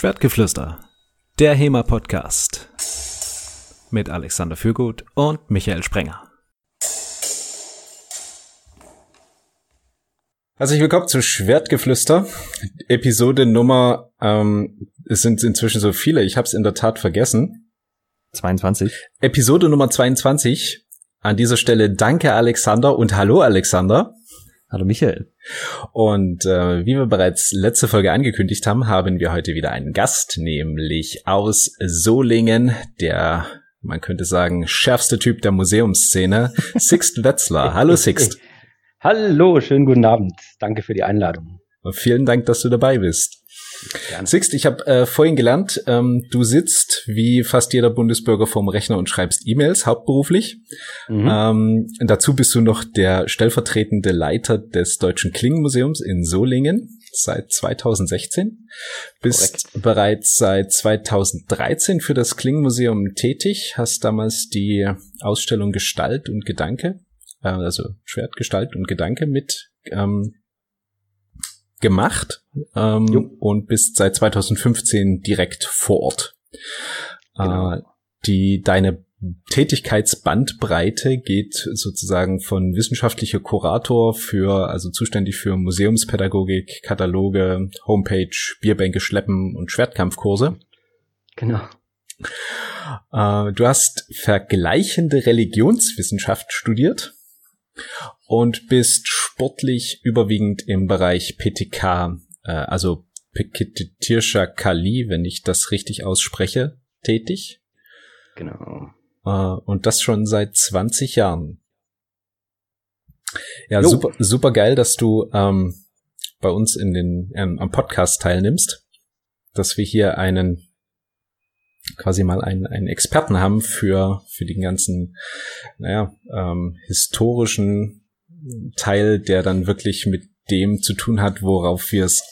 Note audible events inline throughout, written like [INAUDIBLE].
Schwertgeflüster, der HEMA-Podcast mit Alexander Fürgut und Michael Sprenger. Herzlich willkommen zu Schwertgeflüster, Episode Nummer, ähm, es sind inzwischen so viele, ich habe es in der Tat vergessen. 22. Episode Nummer 22. An dieser Stelle danke Alexander und hallo Alexander. Hallo Michael. Und äh, wie wir bereits letzte Folge angekündigt haben, haben wir heute wieder einen Gast, nämlich aus Solingen, der, man könnte sagen, schärfste Typ der Museumsszene, [LAUGHS] Sixt Wetzler. Hallo Sixt. Hallo, schönen guten Abend. Danke für die Einladung. Und vielen Dank, dass du dabei bist. Gerne. Sixt, ich habe äh, vorhin gelernt, ähm, du sitzt wie fast jeder Bundesbürger vorm Rechner und schreibst E-Mails, hauptberuflich. Mhm. Ähm, dazu bist du noch der stellvertretende Leiter des Deutschen Klingenmuseums in Solingen seit 2016. Bist Korrekt. bereits seit 2013 für das Klingenmuseum tätig, hast damals die Ausstellung Gestalt und Gedanke, äh, also Schwert, Gestalt und Gedanke mit ähm, gemacht ähm, und bist seit 2015 direkt vor Ort. Genau. Äh, die deine Tätigkeitsbandbreite geht sozusagen von wissenschaftlicher Kurator für, also zuständig für Museumspädagogik, Kataloge, Homepage, Bierbänke schleppen und Schwertkampfkurse. Genau. Äh, du hast vergleichende Religionswissenschaft studiert und bist sportlich überwiegend im Bereich PTK, äh, also Pekitirsha Kali, wenn ich das richtig ausspreche, tätig. Genau. Äh, und das schon seit 20 Jahren. Ja, jo. super, super geil, dass du ähm, bei uns in den ähm, am Podcast teilnimmst, dass wir hier einen quasi mal einen, einen Experten haben für für den ganzen, naja, ähm, historischen Teil, der dann wirklich mit dem zu tun hat, worauf wir es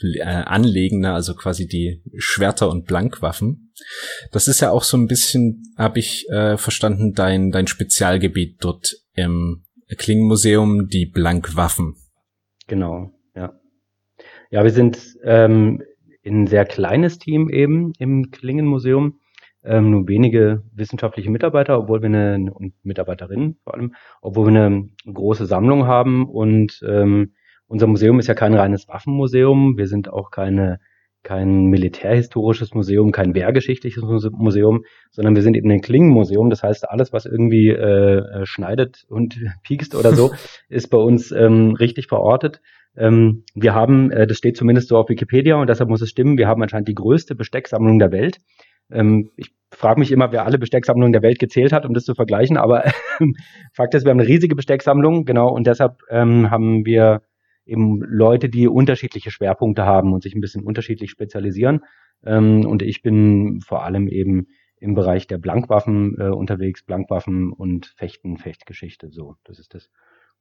äh, anlegen, ne? also quasi die Schwerter und Blankwaffen. Das ist ja auch so ein bisschen, habe ich äh, verstanden, dein, dein Spezialgebiet dort im Klingenmuseum, die Blankwaffen. Genau, ja. Ja, wir sind ähm, ein sehr kleines Team eben im Klingenmuseum ähm, nur wenige wissenschaftliche Mitarbeiter, obwohl wir eine und Mitarbeiterinnen vor allem, obwohl wir eine große Sammlung haben und ähm, unser Museum ist ja kein reines Waffenmuseum, wir sind auch keine kein militärhistorisches Museum, kein wehrgeschichtliches Museum, sondern wir sind eben ein Klingenmuseum. Das heißt, alles, was irgendwie äh, äh schneidet und [LAUGHS] piekst oder so, [LAUGHS] ist bei uns ähm, richtig verortet. Ähm, wir haben, äh, das steht zumindest so auf Wikipedia und deshalb muss es stimmen, wir haben anscheinend die größte Bestecksammlung der Welt. Ähm, ich frage mich immer, wer alle Bestecksammlungen der Welt gezählt hat, um das zu vergleichen. Aber Fakt ist, wir haben eine riesige Bestecksammlung, genau, und deshalb ähm, haben wir eben Leute, die unterschiedliche Schwerpunkte haben und sich ein bisschen unterschiedlich spezialisieren. Ähm, und ich bin vor allem eben im Bereich der Blankwaffen äh, unterwegs, Blankwaffen und Fechten, Fechtgeschichte. So, das ist das,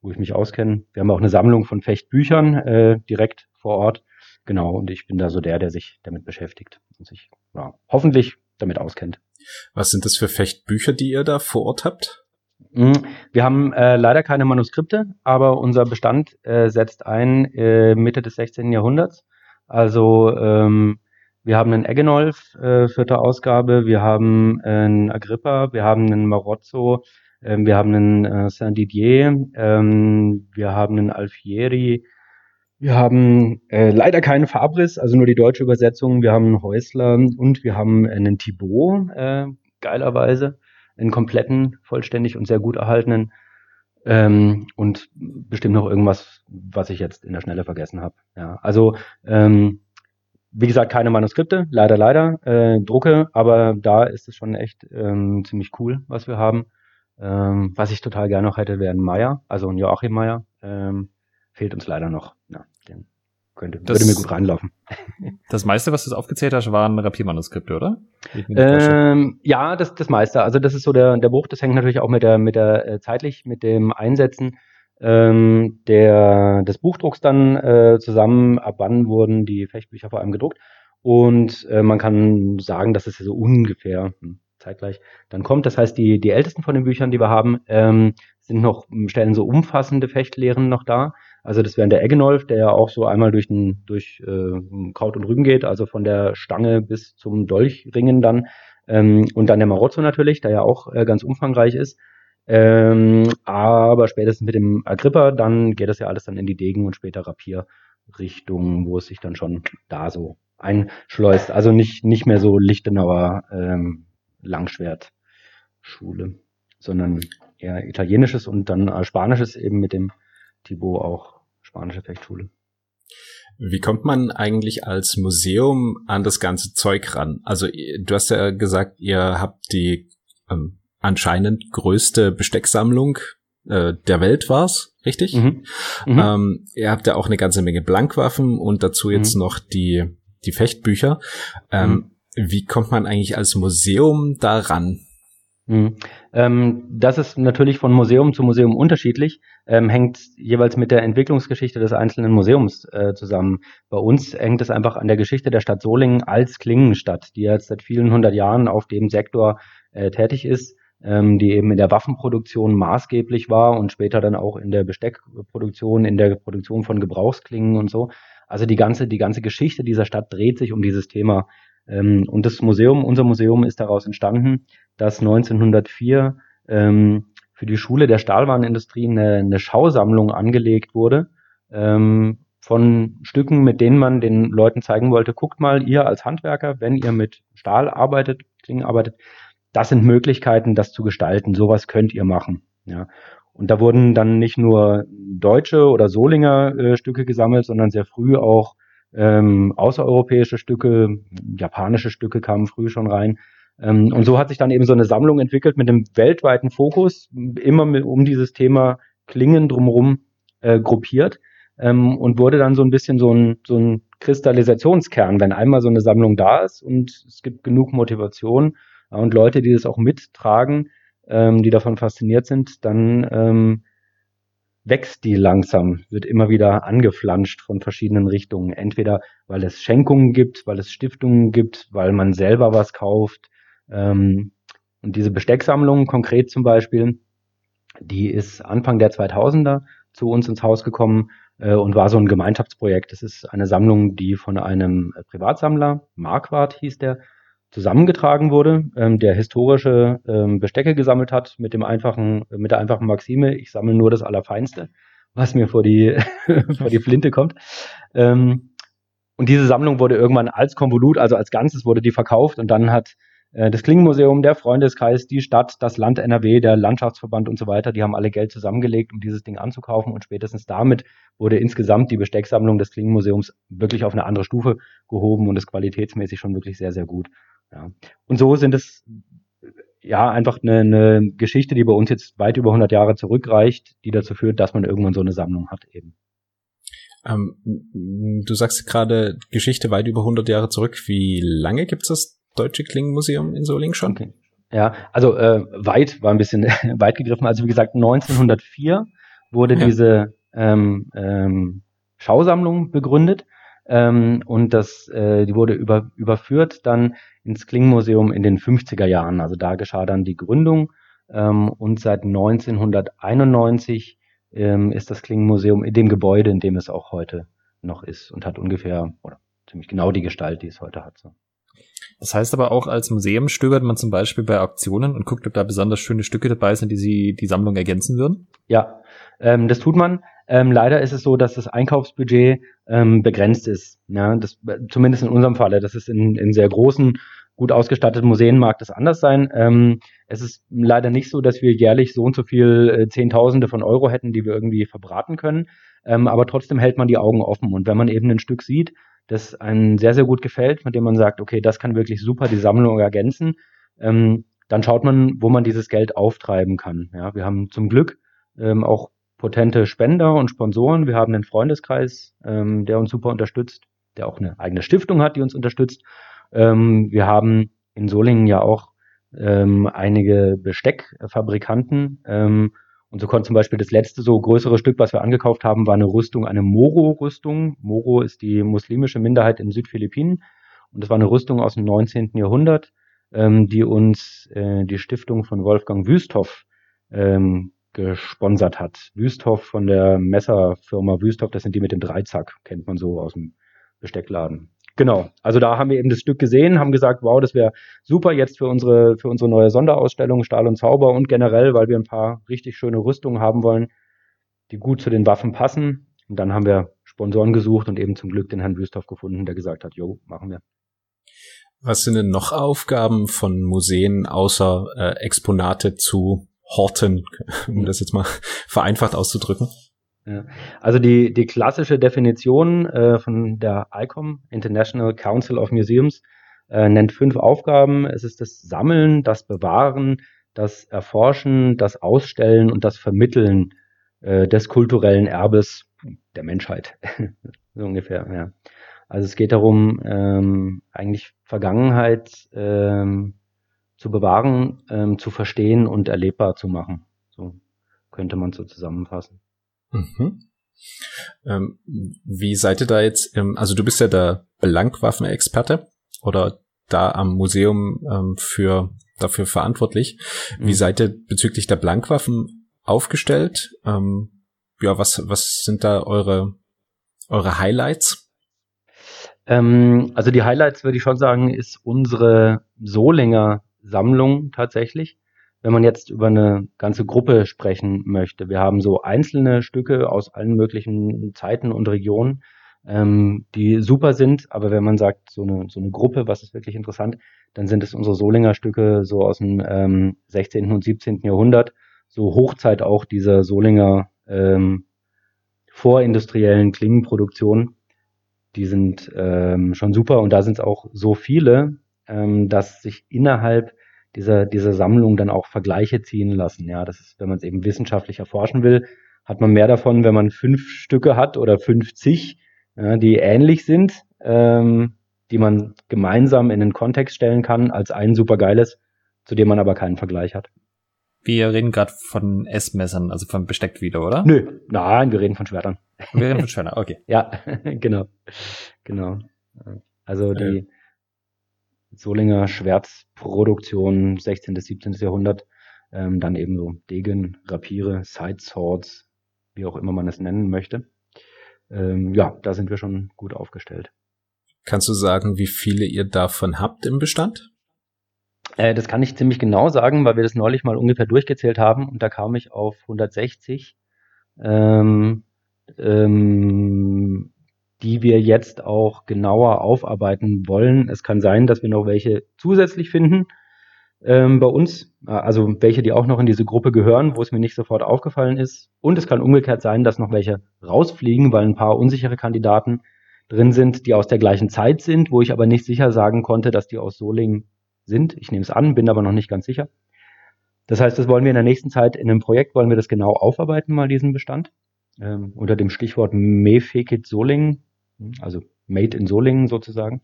wo ich mich auskenne. Wir haben auch eine Sammlung von Fechtbüchern äh, direkt vor Ort. Genau, und ich bin da so der, der sich damit beschäftigt und sich ja, hoffentlich damit auskennt. Was sind das für Fechtbücher, die ihr da vor Ort habt? Mhm. Wir haben äh, leider keine Manuskripte, aber unser Bestand äh, setzt ein äh, Mitte des 16. Jahrhunderts. Also ähm, wir haben einen Eggenolf, äh, vierte Ausgabe, wir haben einen Agrippa, wir haben einen Marozzo, äh, wir haben einen äh, Saint-Didier, ähm, wir haben einen Alfieri, wir haben äh, leider keinen Fabriss, also nur die deutsche Übersetzung. Wir haben einen Häusler und wir haben einen Thibaut, äh, geilerweise, einen kompletten, vollständig und sehr gut erhaltenen. Ähm, und bestimmt noch irgendwas, was ich jetzt in der Schnelle vergessen habe. Ja, also ähm, wie gesagt, keine Manuskripte, leider, leider, äh, Drucke, aber da ist es schon echt ähm, ziemlich cool, was wir haben. Ähm, was ich total gerne noch hätte, wäre ein Meier, also ein Joachim Meier. Ähm, fehlt uns leider noch. Den könnte, das, würde mir gut reinlaufen. [LAUGHS] Das meiste, was du aufgezählt hast, waren Rapiermanuskripte, oder? Ähm, ja, das, das meiste. Also das ist so der, der Bruch. Das hängt natürlich auch mit der, mit der äh, zeitlich, mit dem Einsetzen ähm, der, des Buchdrucks dann äh, zusammen. Ab wann wurden die Fechtbücher vor allem gedruckt? Und äh, man kann sagen, dass es so ungefähr hm, zeitgleich dann kommt. Das heißt, die, die ältesten von den Büchern, die wir haben, ähm, sind noch, stellen so umfassende Fechtlehren noch da. Also das wären der Eggenolf, der ja auch so einmal durch, ein, durch äh, Kraut und Rüben geht, also von der Stange bis zum Dolchringen dann. Ähm, und dann der Marozzo natürlich, der ja auch äh, ganz umfangreich ist. Ähm, aber spätestens mit dem Agrippa, dann geht das ja alles dann in die Degen und später Rapier-Richtung, wo es sich dann schon da so einschleust. Also nicht, nicht mehr so Lichtenauer ähm, Langschwert-Schule, sondern eher italienisches und dann äh, spanisches eben mit dem Thibaut auch spanische Fechtschule. Wie kommt man eigentlich als Museum an das ganze Zeug ran? Also du hast ja gesagt, ihr habt die ähm, anscheinend größte Bestecksammlung äh, der Welt war's, richtig? Mhm. Mhm. Ähm, ihr habt ja auch eine ganze Menge Blankwaffen und dazu jetzt mhm. noch die die Fechtbücher. Ähm, mhm. Wie kommt man eigentlich als Museum daran? Mhm. Ähm, das ist natürlich von Museum zu Museum unterschiedlich, ähm, hängt jeweils mit der Entwicklungsgeschichte des einzelnen Museums äh, zusammen. Bei uns hängt es einfach an der Geschichte der Stadt Solingen als Klingenstadt, die jetzt seit vielen hundert Jahren auf dem Sektor äh, tätig ist, ähm, die eben in der Waffenproduktion maßgeblich war und später dann auch in der Besteckproduktion, in der Produktion von Gebrauchsklingen und so. Also die ganze, die ganze Geschichte dieser Stadt dreht sich um dieses Thema. Ähm, und das Museum, unser Museum ist daraus entstanden, dass 1904 ähm, für die Schule der Stahlwarenindustrie eine, eine Schausammlung angelegt wurde ähm, von Stücken, mit denen man den Leuten zeigen wollte, guckt mal, ihr als Handwerker, wenn ihr mit Stahl arbeitet, Klingen arbeitet, das sind Möglichkeiten, das zu gestalten. Sowas könnt ihr machen. Ja. Und da wurden dann nicht nur deutsche oder Solinger äh, Stücke gesammelt, sondern sehr früh auch ähm, außereuropäische Stücke, japanische Stücke kamen früh schon rein. Ähm, und so hat sich dann eben so eine Sammlung entwickelt mit einem weltweiten Fokus, immer mit, um dieses Thema Klingen drumherum äh, gruppiert ähm, und wurde dann so ein bisschen so ein, so ein Kristallisationskern, wenn einmal so eine Sammlung da ist und es gibt genug Motivation äh, und Leute, die das auch mittragen, ähm, die davon fasziniert sind, dann ähm, wächst die langsam, wird immer wieder angeflanscht von verschiedenen Richtungen. Entweder weil es Schenkungen gibt, weil es Stiftungen gibt, weil man selber was kauft. Ähm, und diese Bestecksammlung konkret zum Beispiel, die ist Anfang der 2000er zu uns ins Haus gekommen äh, und war so ein Gemeinschaftsprojekt. Das ist eine Sammlung, die von einem Privatsammler, Marquardt hieß der, zusammengetragen wurde, ähm, der historische ähm, Bestecke gesammelt hat mit dem einfachen, mit der einfachen Maxime, ich sammle nur das Allerfeinste, was mir vor die, [LAUGHS] vor die Flinte kommt. Ähm, und diese Sammlung wurde irgendwann als Konvolut, also als Ganzes wurde die verkauft und dann hat das Klingenmuseum, der Freundeskreis, die Stadt, das Land NRW, der Landschaftsverband und so weiter, die haben alle Geld zusammengelegt, um dieses Ding anzukaufen und spätestens damit wurde insgesamt die Bestecksammlung des Klingenmuseums wirklich auf eine andere Stufe gehoben und ist qualitätsmäßig schon wirklich sehr, sehr gut. Ja. Und so sind es ja einfach eine, eine Geschichte, die bei uns jetzt weit über 100 Jahre zurückreicht, die dazu führt, dass man irgendwann so eine Sammlung hat eben. Ähm, du sagst gerade Geschichte weit über 100 Jahre zurück. Wie lange gibt es das Deutsche Klingenmuseum in Solingen schon? Okay. Ja, also äh, weit war ein bisschen [LAUGHS] weit gegriffen. Also wie gesagt, 1904 wurde ja. diese ähm, ähm, Schausammlung begründet ähm, und das, äh, die wurde über, überführt dann ins Klingenmuseum in den 50er Jahren. Also da geschah dann die Gründung ähm, und seit 1991 ähm, ist das Klingenmuseum in dem Gebäude, in dem es auch heute noch ist und hat ungefähr oder ziemlich genau die Gestalt, die es heute hat. So. Das heißt aber auch, als Museum stöbert man zum Beispiel bei Auktionen und guckt, ob da besonders schöne Stücke dabei sind, die sie die Sammlung ergänzen würden? Ja, ähm, das tut man. Ähm, leider ist es so, dass das Einkaufsbudget ähm, begrenzt ist. Ja, das, zumindest in unserem Falle. Das ist in, in sehr großen, gut ausgestatteten Museen mag das anders sein. Ähm, es ist leider nicht so, dass wir jährlich so und so viel äh, Zehntausende von Euro hätten, die wir irgendwie verbraten können. Ähm, aber trotzdem hält man die Augen offen. Und wenn man eben ein Stück sieht, das einem sehr, sehr gut gefällt, mit dem man sagt, okay, das kann wirklich super die Sammlung ergänzen, ähm, dann schaut man, wo man dieses Geld auftreiben kann. Ja, wir haben zum Glück ähm, auch potente Spender und Sponsoren. Wir haben einen Freundeskreis, ähm, der uns super unterstützt, der auch eine eigene Stiftung hat, die uns unterstützt. Ähm, wir haben in Solingen ja auch ähm, einige Besteckfabrikanten. Und so konnte zum Beispiel das letzte so größere Stück, was wir angekauft haben, war eine Rüstung, eine Moro-Rüstung. Moro ist die muslimische Minderheit in Südphilippinen. Und das war eine Rüstung aus dem 19. Jahrhundert, ähm, die uns äh, die Stiftung von Wolfgang Wüsthoff ähm, gesponsert hat. Wüsthoff von der Messerfirma Wüsthoff, das sind die mit dem Dreizack, kennt man so aus dem Besteckladen. Genau, also da haben wir eben das Stück gesehen, haben gesagt, wow, das wäre super jetzt für unsere, für unsere neue Sonderausstellung Stahl und Zauber und generell, weil wir ein paar richtig schöne Rüstungen haben wollen, die gut zu den Waffen passen. Und dann haben wir Sponsoren gesucht und eben zum Glück den Herrn Wüsthoff gefunden, der gesagt hat, jo, machen wir. Was sind denn noch Aufgaben von Museen außer äh, Exponate zu horten, [LAUGHS] um das jetzt mal vereinfacht auszudrücken? Also die, die klassische Definition äh, von der ICOM, International Council of Museums, äh, nennt fünf Aufgaben. Es ist das Sammeln, das Bewahren, das Erforschen, das Ausstellen und das Vermitteln äh, des kulturellen Erbes der Menschheit. [LAUGHS] so ungefähr, ja. Also es geht darum, ähm, eigentlich Vergangenheit ähm, zu bewahren, ähm, zu verstehen und erlebbar zu machen. So könnte man so zusammenfassen. Mhm. Ähm, wie seid ihr da jetzt, ähm, also du bist ja der Belangwaffenexperte oder da am Museum ähm, für dafür verantwortlich. Wie mhm. seid ihr bezüglich der Blankwaffen aufgestellt? Ähm, ja, was, was sind da eure, eure Highlights? Ähm, also die Highlights würde ich schon sagen, ist unsere Solinger Sammlung tatsächlich wenn man jetzt über eine ganze Gruppe sprechen möchte. Wir haben so einzelne Stücke aus allen möglichen Zeiten und Regionen, ähm, die super sind, aber wenn man sagt, so eine, so eine Gruppe, was ist wirklich interessant, dann sind es unsere Solinger Stücke so aus dem ähm, 16. und 17. Jahrhundert, so Hochzeit auch dieser Solinger ähm, vorindustriellen Klingenproduktion. Die sind ähm, schon super und da sind es auch so viele, ähm, dass sich innerhalb dieser, dieser Sammlung dann auch Vergleiche ziehen lassen. Ja, das ist, wenn man es eben wissenschaftlich erforschen will, hat man mehr davon, wenn man fünf Stücke hat oder 50, ja, die ähnlich sind, ähm, die man gemeinsam in den Kontext stellen kann, als ein supergeiles, zu dem man aber keinen Vergleich hat. Wir reden gerade von Essmessern, also von Besteck wieder, oder? Nö, nein, wir reden von Schwertern. Wir reden von Schwertern, okay. [LAUGHS] ja, [LAUGHS] genau, genau. Also die. Solinger Schwertproduktion 16. bis 17. Jahrhundert. Ähm, dann eben so Degen, Rapiere, Side Swords, wie auch immer man es nennen möchte. Ähm, ja, da sind wir schon gut aufgestellt. Kannst du sagen, wie viele ihr davon habt im Bestand? Äh, das kann ich ziemlich genau sagen, weil wir das neulich mal ungefähr durchgezählt haben und da kam ich auf 160. Ähm, ähm, die wir jetzt auch genauer aufarbeiten wollen. Es kann sein, dass wir noch welche zusätzlich finden ähm, bei uns, also welche, die auch noch in diese Gruppe gehören, wo es mir nicht sofort aufgefallen ist. Und es kann umgekehrt sein, dass noch welche rausfliegen, weil ein paar unsichere Kandidaten drin sind, die aus der gleichen Zeit sind, wo ich aber nicht sicher sagen konnte, dass die aus Solingen sind. Ich nehme es an, bin aber noch nicht ganz sicher. Das heißt, das wollen wir in der nächsten Zeit in einem Projekt, wollen wir das genau aufarbeiten, mal diesen Bestand. Ähm, unter dem Stichwort Mefekit Solingen also made in Solingen sozusagen.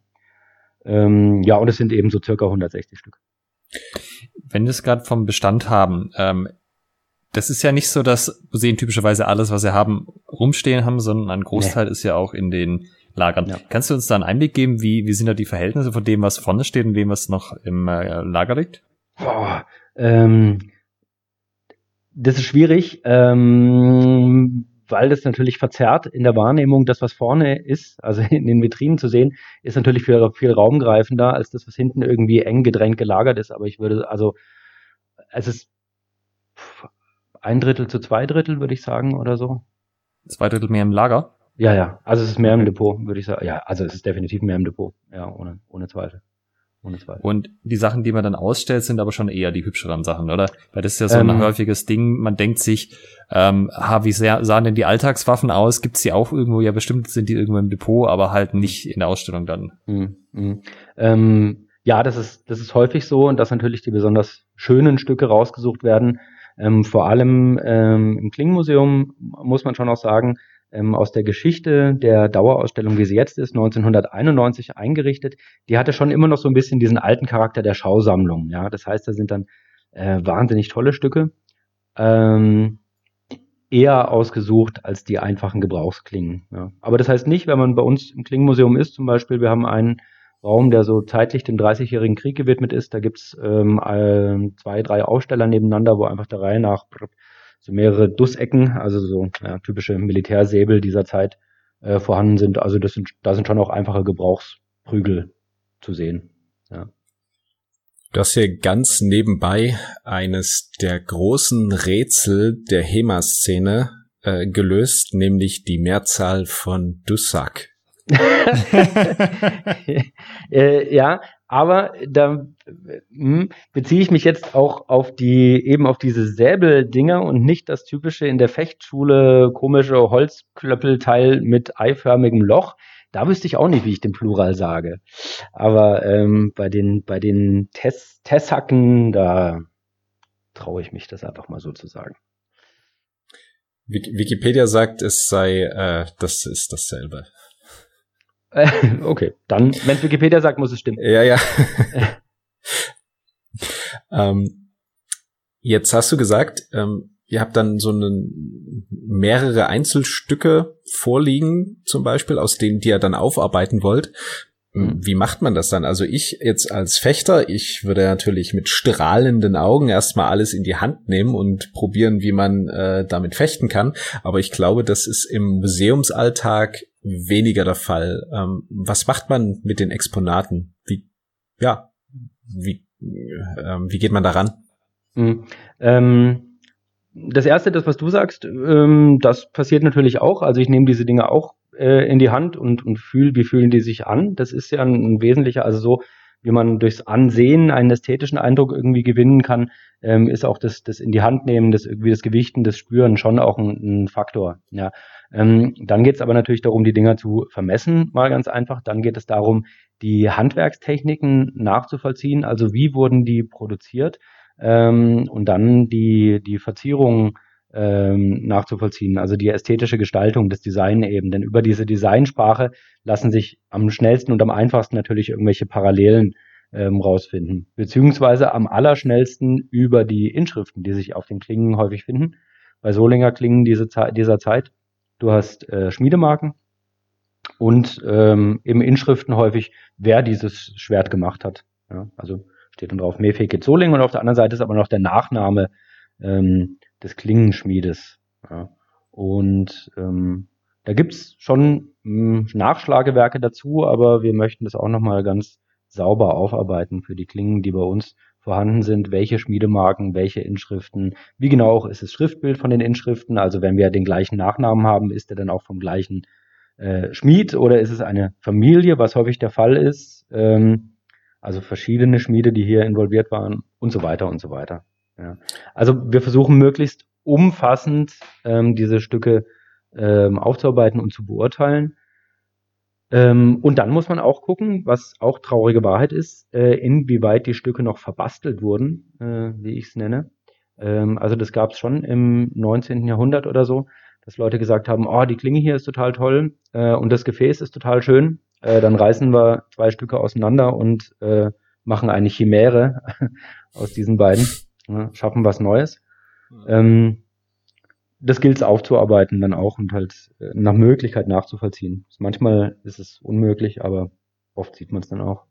Ähm, ja, und es sind eben so circa 160 Stück. Wenn wir es gerade vom Bestand haben, ähm, das ist ja nicht so, dass Museen typischerweise alles, was sie haben, rumstehen haben, sondern ein Großteil nee. ist ja auch in den Lagern. Ja. Kannst du uns da einen Einblick geben, wie, wie sind da die Verhältnisse von dem, was vorne steht und dem, was noch im äh, Lager liegt? Boah, ähm, das ist schwierig. Ähm, weil das natürlich verzerrt in der Wahrnehmung, das, was vorne ist, also [LAUGHS] in den Vitrinen zu sehen, ist natürlich viel, viel raumgreifender als das, was hinten irgendwie eng gedrängt gelagert ist. Aber ich würde, also, es ist ein Drittel zu zwei Drittel, würde ich sagen, oder so. Zwei Drittel mehr im Lager? Ja, ja. Also es ist mehr im Depot, würde ich sagen. Ja, also es ist definitiv mehr im Depot. Ja, ohne, ohne Zweifel. Und die Sachen, die man dann ausstellt, sind aber schon eher die hübscheren Sachen, oder? Weil das ist ja so ähm, ein häufiges Ding. Man denkt sich, ähm, ha, wie sehr, sahen denn die Alltagswaffen aus? Gibt's die auch irgendwo? Ja, bestimmt sind die irgendwo im Depot, aber halt nicht in der Ausstellung dann. Mhm. Mhm. Ähm, ja, das ist, das ist häufig so und dass natürlich die besonders schönen Stücke rausgesucht werden. Ähm, vor allem ähm, im Klingenmuseum muss man schon auch sagen, ähm, aus der Geschichte der Dauerausstellung, wie sie jetzt ist, 1991 eingerichtet, die hatte schon immer noch so ein bisschen diesen alten Charakter der Schausammlung. Ja, das heißt, da sind dann äh, wahnsinnig tolle Stücke, ähm, eher ausgesucht als die einfachen Gebrauchsklingen. Ja. Aber das heißt nicht, wenn man bei uns im Klingenmuseum ist, zum Beispiel, wir haben einen Raum, der so zeitlich dem 30-jährigen Krieg gewidmet ist. Da gibt's ähm, zwei, drei Aufsteller nebeneinander, wo einfach der Reihe nach so mehrere Dussecken, also so ja, typische Militärsäbel dieser Zeit äh, vorhanden sind. Also das sind, da sind schon auch einfache Gebrauchsprügel zu sehen. Ja. Du hast hier ganz nebenbei eines der großen Rätsel der HEMA-Szene äh, gelöst, nämlich die Mehrzahl von Dussack. [LAUGHS] [LAUGHS] äh, ja, aber da hm, beziehe ich mich jetzt auch auf die, eben auf diese Säbeldinger und nicht das typische in der Fechtschule komische Holzklöppelteil mit eiförmigem Loch. Da wüsste ich auch nicht, wie ich den Plural sage. Aber ähm, bei den, bei den Tess da traue ich mich das einfach mal so zu sagen. Wikipedia sagt, es sei, äh, das ist dasselbe. [LAUGHS] okay, dann, wenn Wikipedia sagt, muss es stimmen. Ja, ja. [LAUGHS] ähm, jetzt hast du gesagt, ähm, ihr habt dann so eine, mehrere Einzelstücke vorliegen, zum Beispiel, aus denen die ihr dann aufarbeiten wollt. Mhm. Wie macht man das dann? Also ich jetzt als Fechter, ich würde natürlich mit strahlenden Augen erstmal alles in die Hand nehmen und probieren, wie man äh, damit fechten kann. Aber ich glaube, das ist im Museumsalltag weniger der Fall. Ähm, was macht man mit den Exponaten? Wie, ja, wie, ähm, wie geht man daran? Mhm. Ähm, das erste, das was du sagst, ähm, das passiert natürlich auch. Also ich nehme diese Dinge auch äh, in die Hand und, und fühle, wie fühlen die sich an. Das ist ja ein, ein wesentlicher, also so, wie man durchs Ansehen einen ästhetischen Eindruck irgendwie gewinnen kann, ähm, ist auch das, das in die Hand nehmen, das irgendwie das Gewichten, das Spüren schon auch ein, ein Faktor. Ja. Ähm, dann geht es aber natürlich darum, die Dinger zu vermessen, mal ganz einfach. Dann geht es darum, die Handwerkstechniken nachzuvollziehen, also wie wurden die produziert ähm, und dann die, die Verzierungen ähm, nachzuvollziehen, also die ästhetische Gestaltung, das Design eben. Denn über diese Designsprache lassen sich am schnellsten und am einfachsten natürlich irgendwelche Parallelen ähm, rausfinden. Beziehungsweise am allerschnellsten über die Inschriften, die sich auf den Klingen häufig finden. Bei Solinger Klingen diese dieser Zeit. Du hast äh, Schmiedemarken und ähm, eben Inschriften häufig, wer dieses Schwert gemacht hat. Ja, also steht dann drauf Mefeke Zoling und auf der anderen Seite ist aber noch der Nachname ähm, des Klingenschmiedes. Ja. Und ähm, da gibt's schon mh, hm, Nachschlagewerke dazu, aber wir möchten das auch nochmal ganz sauber aufarbeiten für die Klingen, die bei uns vorhanden sind, welche Schmiedemarken, welche Inschriften, wie genau auch ist das Schriftbild von den Inschriften, also wenn wir den gleichen Nachnamen haben, ist er dann auch vom gleichen äh, Schmied oder ist es eine Familie, was häufig der Fall ist, ähm, also verschiedene Schmiede, die hier involviert waren und so weiter und so weiter. Ja. Also wir versuchen möglichst umfassend ähm, diese Stücke ähm, aufzuarbeiten und zu beurteilen. Ähm, und dann muss man auch gucken, was auch traurige Wahrheit ist, äh, inwieweit die Stücke noch verbastelt wurden, äh, wie ich es nenne. Ähm, also das gab es schon im 19. Jahrhundert oder so, dass Leute gesagt haben, oh, die Klinge hier ist total toll äh, und das Gefäß ist total schön. Äh, dann reißen wir zwei Stücke auseinander und äh, machen eine Chimäre [LAUGHS] aus diesen beiden ne, schaffen was Neues. Mhm. Ähm, das gilt es aufzuarbeiten dann auch und halt äh, nach Möglichkeit nachzuvollziehen. Manchmal ist es unmöglich, aber oft sieht man es dann auch.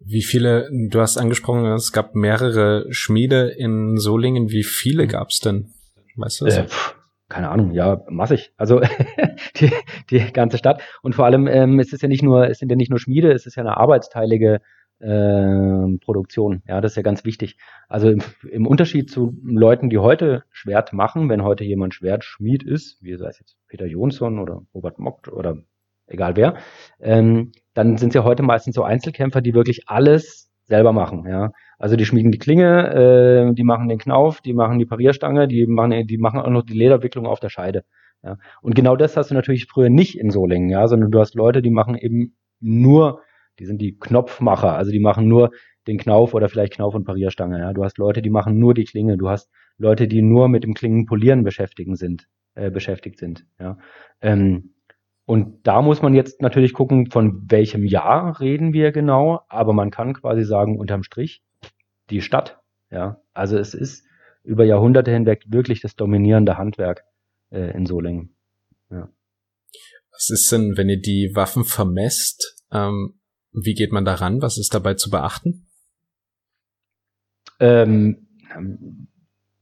Wie viele, du hast angesprochen, es gab mehrere Schmiede in Solingen. Wie viele mhm. gab es denn? Weißt du das? Äh, pff, keine Ahnung, ja, massig. Also [LAUGHS] die, die ganze Stadt. Und vor allem, ähm, es ist ja nicht nur, es sind ja nicht nur Schmiede, es ist ja eine arbeitsteilige äh, Produktion. Ja, das ist ja ganz wichtig. Also im, im, Unterschied zu Leuten, die heute Schwert machen, wenn heute jemand Schwertschmied ist, wie sei es jetzt Peter Jonsson oder Robert Mock oder egal wer, ähm, dann sind es ja heute meistens so Einzelkämpfer, die wirklich alles selber machen. Ja, also die schmieden die Klinge, äh, die machen den Knauf, die machen die Parierstange, die machen, die machen auch noch die Lederwicklung auf der Scheide. Ja. Und genau das hast du natürlich früher nicht in Solingen, ja, sondern du hast Leute, die machen eben nur die sind die Knopfmacher, also die machen nur den Knauf oder vielleicht Knauf und Parierstange. Ja. Du hast Leute, die machen nur die Klinge. Du hast Leute, die nur mit dem Klingenpolieren beschäftigen sind, äh, beschäftigt sind. Ja. Ähm, und da muss man jetzt natürlich gucken, von welchem Jahr reden wir genau, aber man kann quasi sagen, unterm Strich, die Stadt. Ja. Also es ist über Jahrhunderte hinweg wirklich das dominierende Handwerk äh, in Solingen. Ja. Was ist denn, wenn ihr die Waffen vermesst? Ähm, wie geht man daran? Was ist dabei zu beachten? Ähm,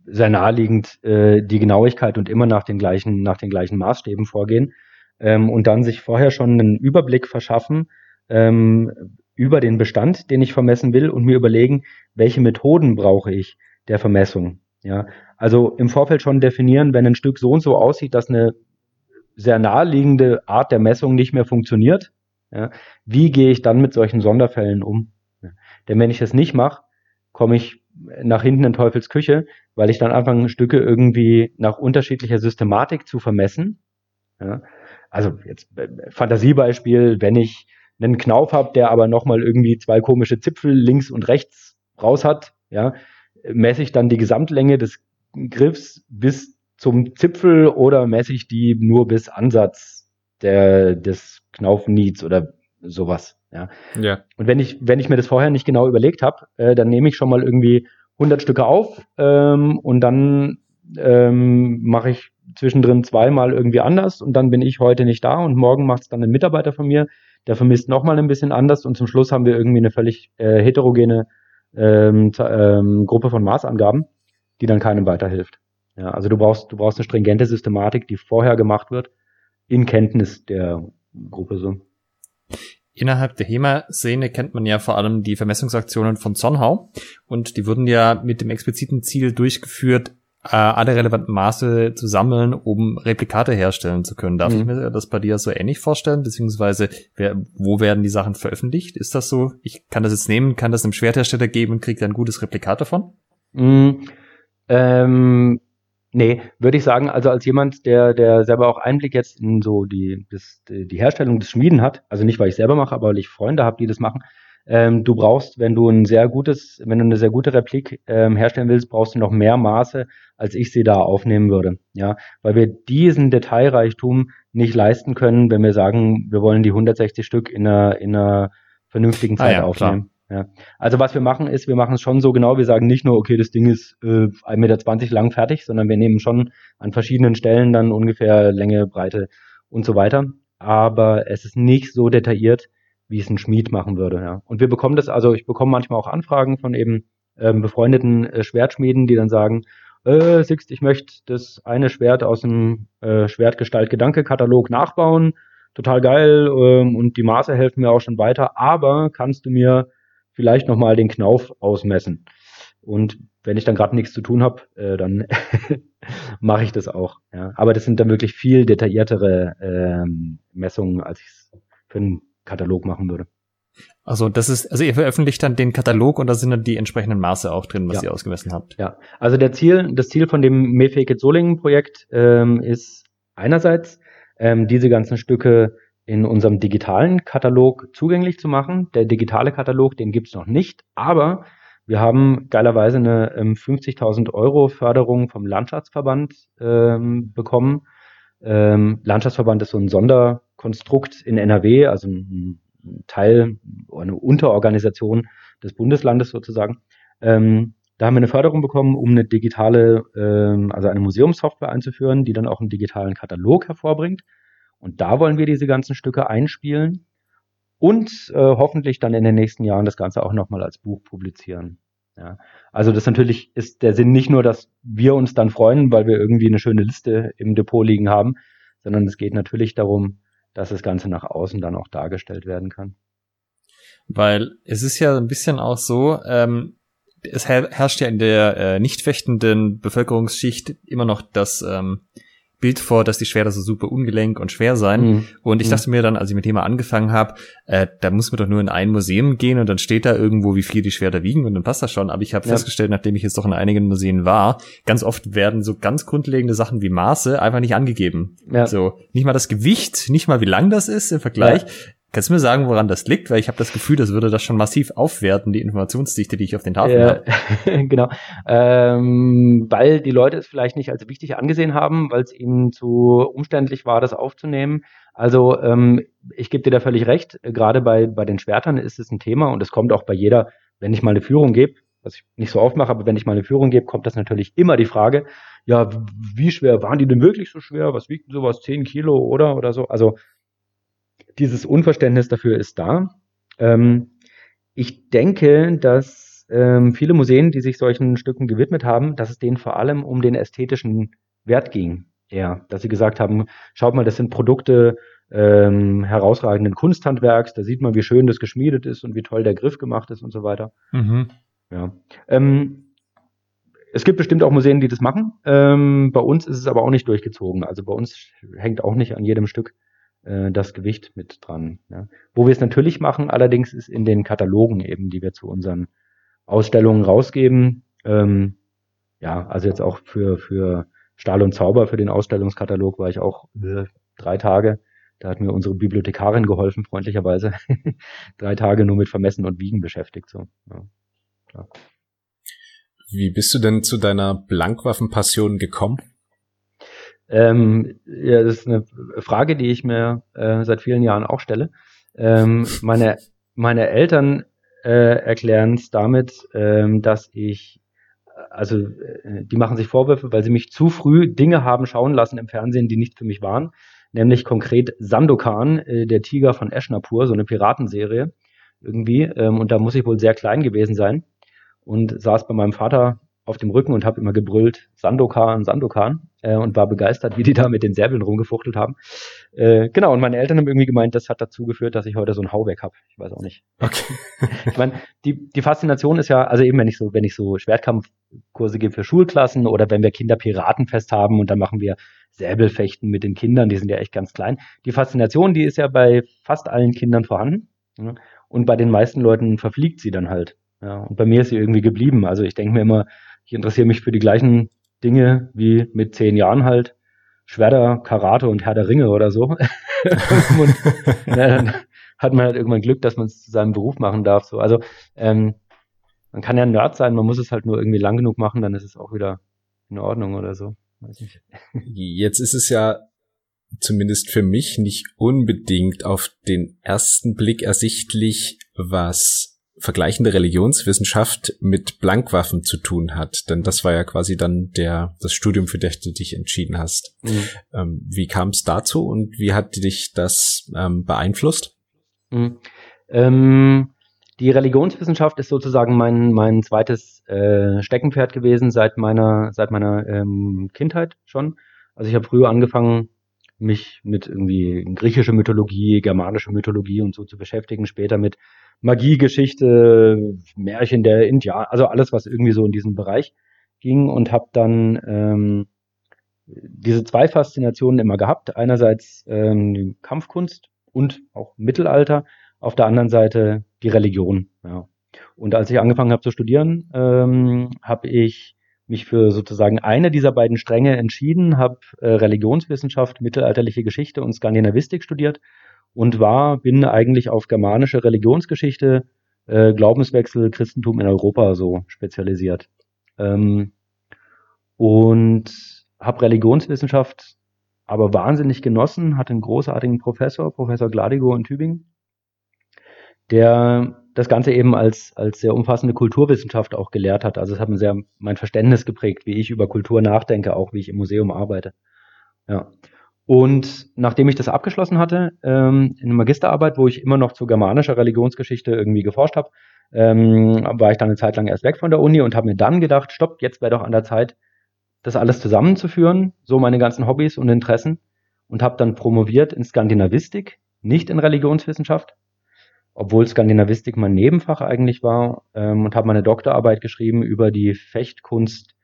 sehr naheliegend äh, die Genauigkeit und immer nach den gleichen, nach den gleichen Maßstäben vorgehen ähm, und dann sich vorher schon einen Überblick verschaffen ähm, über den Bestand, den ich vermessen will und mir überlegen, welche Methoden brauche ich der Vermessung. Ja, also im Vorfeld schon definieren, wenn ein Stück so und so aussieht, dass eine sehr naheliegende Art der Messung nicht mehr funktioniert. Ja, wie gehe ich dann mit solchen Sonderfällen um? Ja, denn wenn ich das nicht mache, komme ich nach hinten in Teufels Küche, weil ich dann anfange, Stücke irgendwie nach unterschiedlicher Systematik zu vermessen. Ja, also jetzt äh, Fantasiebeispiel, wenn ich einen Knauf habe, der aber nochmal irgendwie zwei komische Zipfel links und rechts raus hat, ja, messe ich dann die Gesamtlänge des Griffs bis zum Zipfel oder messe ich die nur bis Ansatz der, des Knaufniets oder sowas, ja. ja. Und wenn ich, wenn ich mir das vorher nicht genau überlegt habe, äh, dann nehme ich schon mal irgendwie 100 Stücke auf ähm, und dann ähm, mache ich zwischendrin zweimal irgendwie anders und dann bin ich heute nicht da und morgen macht es dann ein Mitarbeiter von mir, der vermisst nochmal ein bisschen anders und zum Schluss haben wir irgendwie eine völlig äh, heterogene ähm, ähm, Gruppe von Maßangaben, die dann keinem weiterhilft. Ja, also du brauchst, du brauchst eine stringente Systematik, die vorher gemacht wird, in Kenntnis der Gruppe so. Innerhalb der HEMA-Szene kennt man ja vor allem die Vermessungsaktionen von Zonhau und die wurden ja mit dem expliziten Ziel durchgeführt, äh, alle relevanten Maße zu sammeln, um Replikate herstellen zu können. Darf mhm. ich mir das bei dir so ähnlich vorstellen? Beziehungsweise, wer, wo werden die Sachen veröffentlicht? Ist das so? Ich kann das jetzt nehmen, kann das einem Schwerthersteller geben und kriege dann ein gutes Replikat davon? Mhm. Ähm, nee, würde ich sagen, also als jemand, der, der selber auch Einblick jetzt in so die, das, die Herstellung des Schmieden hat, also nicht, weil ich selber mache, aber weil ich Freunde habe, die das machen, ähm, du brauchst, wenn du ein sehr gutes, wenn du eine sehr gute Replik ähm, herstellen willst, brauchst du noch mehr Maße, als ich sie da aufnehmen würde. Ja, weil wir diesen Detailreichtum nicht leisten können, wenn wir sagen, wir wollen die 160 Stück in einer, in einer vernünftigen Zeit ah, ja, aufnehmen. Ja. Also was wir machen ist, wir machen es schon so genau, wir sagen nicht nur, okay, das Ding ist äh, 1,20 Meter lang fertig, sondern wir nehmen schon an verschiedenen Stellen dann ungefähr Länge, Breite und so weiter. Aber es ist nicht so detailliert, wie es ein Schmied machen würde. Ja. Und wir bekommen das, also ich bekomme manchmal auch Anfragen von eben ähm, befreundeten äh, Schwertschmieden, die dann sagen, äh, Sixt, ich möchte das eine Schwert aus dem äh, Schwertgestalt-Gedanke-Katalog nachbauen, total geil ähm, und die Maße helfen mir auch schon weiter, aber kannst du mir vielleicht nochmal den Knauf ausmessen? Und wenn ich dann gerade nichts zu tun habe, äh, dann [LAUGHS] mache ich das auch. Ja. Aber das sind dann wirklich viel detailliertere ähm, Messungen, als ich es für einen Katalog machen würde. Also das ist, also ihr veröffentlicht dann den Katalog und da sind dann die entsprechenden Maße auch drin, was ja. ihr ausgemessen habt. Ja, also der Ziel, das Ziel von dem Mefake Solingen Projekt ähm, ist einerseits ähm, diese ganzen Stücke in unserem digitalen Katalog zugänglich zu machen. Der digitale Katalog, den gibt's noch nicht, aber wir haben geilerweise eine ähm, 50.000 Euro Förderung vom Landschaftsverband ähm, bekommen. Ähm, Landschaftsverband ist so ein Sonder Konstrukt in NRW, also ein Teil, eine Unterorganisation des Bundeslandes sozusagen. Ähm, da haben wir eine Förderung bekommen, um eine digitale, ähm, also eine Museumssoftware einzuführen, die dann auch einen digitalen Katalog hervorbringt. Und da wollen wir diese ganzen Stücke einspielen und äh, hoffentlich dann in den nächsten Jahren das Ganze auch nochmal als Buch publizieren. Ja. Also das natürlich ist der Sinn nicht nur, dass wir uns dann freuen, weil wir irgendwie eine schöne Liste im Depot liegen haben, sondern es geht natürlich darum, dass das Ganze nach außen dann auch dargestellt werden kann. Weil es ist ja ein bisschen auch so, ähm, es herrscht ja in der äh, nicht fechtenden Bevölkerungsschicht immer noch das ähm, Bild vor, dass die Schwerter so super ungelenk und schwer seien. Mhm. Und ich mhm. dachte mir dann, als ich mit dem Thema angefangen habe, äh, da muss man doch nur in ein Museum gehen und dann steht da irgendwo, wie viel die Schwerter wiegen und dann passt das schon. Aber ich habe ja. festgestellt, nachdem ich jetzt doch in einigen Museen war, ganz oft werden so ganz grundlegende Sachen wie Maße einfach nicht angegeben. Ja. So nicht mal das Gewicht, nicht mal wie lang das ist im Vergleich. Ja. Kannst du mir sagen, woran das liegt? Weil ich habe das Gefühl, das würde das schon massiv aufwerten, die Informationsdichte, die ich auf den Tafeln ja, habe. [LAUGHS] genau. Ähm, weil die Leute es vielleicht nicht als wichtig angesehen haben, weil es ihnen zu umständlich war, das aufzunehmen. Also ähm, ich gebe dir da völlig recht. Gerade bei, bei den Schwertern ist es ein Thema und es kommt auch bei jeder, wenn ich mal eine Führung gebe, was ich nicht so oft mache, aber wenn ich mal eine Führung gebe, kommt das natürlich immer die Frage, ja, wie schwer waren die denn wirklich so schwer? Was wiegt sowas? Zehn Kilo oder oder so? Also dieses Unverständnis dafür ist da. Ähm, ich denke, dass ähm, viele Museen, die sich solchen Stücken gewidmet haben, dass es denen vor allem um den ästhetischen Wert ging. Ja, dass sie gesagt haben, schaut mal, das sind Produkte ähm, herausragenden Kunsthandwerks, da sieht man, wie schön das geschmiedet ist und wie toll der Griff gemacht ist und so weiter. Mhm. Ja. Ähm, es gibt bestimmt auch Museen, die das machen. Ähm, bei uns ist es aber auch nicht durchgezogen. Also bei uns hängt auch nicht an jedem Stück äh, das Gewicht mit dran. Ja. Wo wir es natürlich machen, allerdings ist in den Katalogen eben, die wir zu unseren Ausstellungen rausgeben. Ähm, ja, also jetzt auch für, für Stahl und Zauber, für den Ausstellungskatalog war ich auch äh, drei Tage. Da hat mir unsere Bibliothekarin geholfen, freundlicherweise. [LAUGHS] drei Tage nur mit Vermessen und Wiegen beschäftigt. So. Ja, klar. Wie bist du denn zu deiner Blankwaffenpassion gekommen? Ähm, ja, das ist eine Frage, die ich mir äh, seit vielen Jahren auch stelle. Ähm, meine, meine Eltern äh, erklären es damit, ähm, dass ich, also äh, die machen sich Vorwürfe, weil sie mich zu früh Dinge haben schauen lassen im Fernsehen, die nicht für mich waren. Nämlich konkret Sandokan, äh, der Tiger von Eschnapur, so eine Piratenserie irgendwie. Ähm, und da muss ich wohl sehr klein gewesen sein und saß bei meinem Vater auf dem Rücken und habe immer gebrüllt, Sandokan, Sandokan äh, und war begeistert, wie die da mit den Säbeln rumgefuchtelt haben. Äh, genau, und meine Eltern haben irgendwie gemeint, das hat dazu geführt, dass ich heute so ein Hauweg habe. Ich weiß auch nicht. Okay. [LAUGHS] ich meine, die, die Faszination ist ja, also eben wenn ich so, wenn ich so Schwertkampfkurse gebe für Schulklassen oder wenn wir Kinder Piratenfest haben und dann machen wir Säbelfechten mit den Kindern, die sind ja echt ganz klein. Die Faszination, die ist ja bei fast allen Kindern vorhanden. Ne? Und bei den meisten Leuten verfliegt sie dann halt. Ja, und bei mir ist sie irgendwie geblieben. Also ich denke mir immer, ich interessiere mich für die gleichen Dinge wie mit zehn Jahren halt. Schwerter, Karate und Herr der Ringe oder so. [LAUGHS] und ja, dann hat man halt irgendwann Glück, dass man es zu seinem Beruf machen darf. So. Also ähm, man kann ja ein Nerd sein, man muss es halt nur irgendwie lang genug machen, dann ist es auch wieder in Ordnung oder so. [LAUGHS] Jetzt ist es ja zumindest für mich nicht unbedingt auf den ersten Blick ersichtlich, was vergleichende Religionswissenschaft mit Blankwaffen zu tun hat, denn das war ja quasi dann der das Studium, für das du dich entschieden hast. Mhm. Ähm, wie kam es dazu und wie hat dich das ähm, beeinflusst? Mhm. Ähm, die Religionswissenschaft ist sozusagen mein mein zweites äh, Steckenpferd gewesen seit meiner seit meiner ähm, Kindheit schon. Also ich habe früher angefangen mich mit irgendwie griechischer Mythologie, germanischer Mythologie und so zu beschäftigen, später mit Magiegeschichte, Märchen der Indianer, also alles, was irgendwie so in diesem Bereich ging und habe dann ähm, diese zwei Faszinationen immer gehabt. Einerseits ähm, Kampfkunst und auch Mittelalter, auf der anderen Seite die Religion. Ja. Und als ich angefangen habe zu studieren, ähm, habe ich mich für sozusagen eine dieser beiden Stränge entschieden, habe äh, Religionswissenschaft, mittelalterliche Geschichte und Skandinavistik studiert und war, bin eigentlich auf germanische Religionsgeschichte, äh, Glaubenswechsel, Christentum in Europa so spezialisiert. Ähm, und habe Religionswissenschaft aber wahnsinnig genossen, hatte einen großartigen Professor, Professor Gladigo in Tübingen, der das Ganze eben als, als sehr umfassende Kulturwissenschaft auch gelehrt hat. Also es hat mir sehr mein Verständnis geprägt, wie ich über Kultur nachdenke, auch wie ich im Museum arbeite. Ja. Und nachdem ich das abgeschlossen hatte, ähm, in einer Magisterarbeit, wo ich immer noch zu germanischer Religionsgeschichte irgendwie geforscht habe, ähm, war ich dann eine Zeit lang erst weg von der Uni und habe mir dann gedacht, stopp, jetzt wäre doch an der Zeit, das alles zusammenzuführen, so meine ganzen Hobbys und Interessen und habe dann promoviert in Skandinavistik, nicht in Religionswissenschaft, obwohl Skandinavistik mein Nebenfach eigentlich war ähm, und habe meine Doktorarbeit geschrieben über die Fechtkunst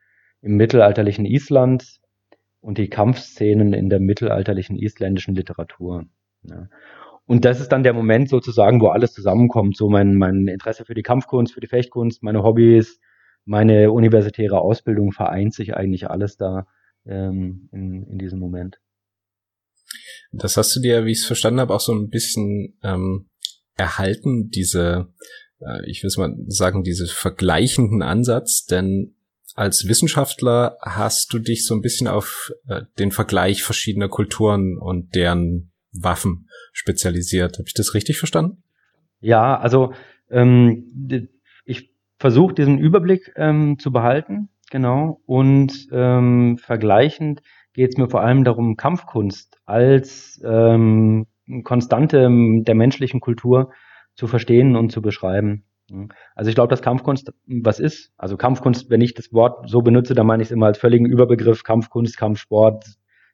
im mittelalterlichen Island und die Kampfszenen in der mittelalterlichen isländischen Literatur. Ja. Und das ist dann der Moment sozusagen, wo alles zusammenkommt. So mein, mein Interesse für die Kampfkunst, für die Fechtkunst, meine Hobbys, meine universitäre Ausbildung vereint sich eigentlich alles da ähm, in, in diesem Moment. Das hast du dir, wie ich es verstanden habe, auch so ein bisschen ähm, erhalten, diese, äh, ich will mal sagen, diese vergleichenden Ansatz, denn als Wissenschaftler hast du dich so ein bisschen auf äh, den Vergleich verschiedener Kulturen und deren Waffen spezialisiert. Habe ich das richtig verstanden? Ja, also ähm, ich versuche diesen Überblick ähm, zu behalten, genau. Und ähm, vergleichend geht es mir vor allem darum, Kampfkunst als ähm, Konstante der menschlichen Kultur zu verstehen und zu beschreiben. Also ich glaube, dass Kampfkunst was ist. Also Kampfkunst, wenn ich das Wort so benutze, dann meine ich es immer als völligen Überbegriff. Kampfkunst, Kampfsport,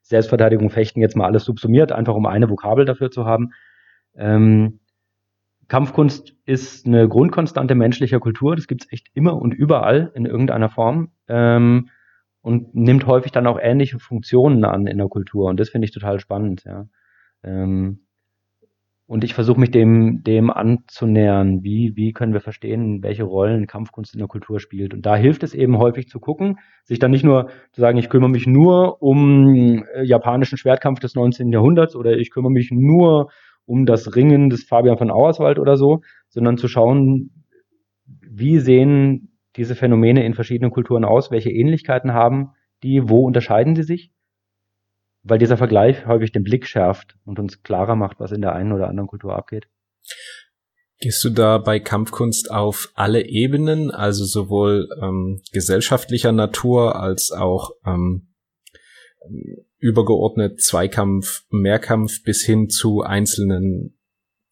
Selbstverteidigung, Fechten, jetzt mal alles subsumiert, einfach um eine Vokabel dafür zu haben. Ähm, Kampfkunst ist eine Grundkonstante menschlicher Kultur. Das gibt's echt immer und überall in irgendeiner Form. Ähm, und nimmt häufig dann auch ähnliche Funktionen an in der Kultur. Und das finde ich total spannend, ja. Ähm, und ich versuche mich dem, dem anzunähern. Wie, wie können wir verstehen, welche Rollen Kampfkunst in der Kultur spielt? Und da hilft es eben häufig zu gucken, sich dann nicht nur zu sagen, ich kümmere mich nur um äh, japanischen Schwertkampf des 19. Jahrhunderts oder ich kümmere mich nur um das Ringen des Fabian von Auerswald oder so, sondern zu schauen, wie sehen diese Phänomene in verschiedenen Kulturen aus, welche Ähnlichkeiten haben die, wo unterscheiden sie sich weil dieser Vergleich häufig den Blick schärft und uns klarer macht, was in der einen oder anderen Kultur abgeht. Gehst du da bei Kampfkunst auf alle Ebenen, also sowohl ähm, gesellschaftlicher Natur als auch ähm, übergeordnet Zweikampf, Mehrkampf bis hin zu einzelnen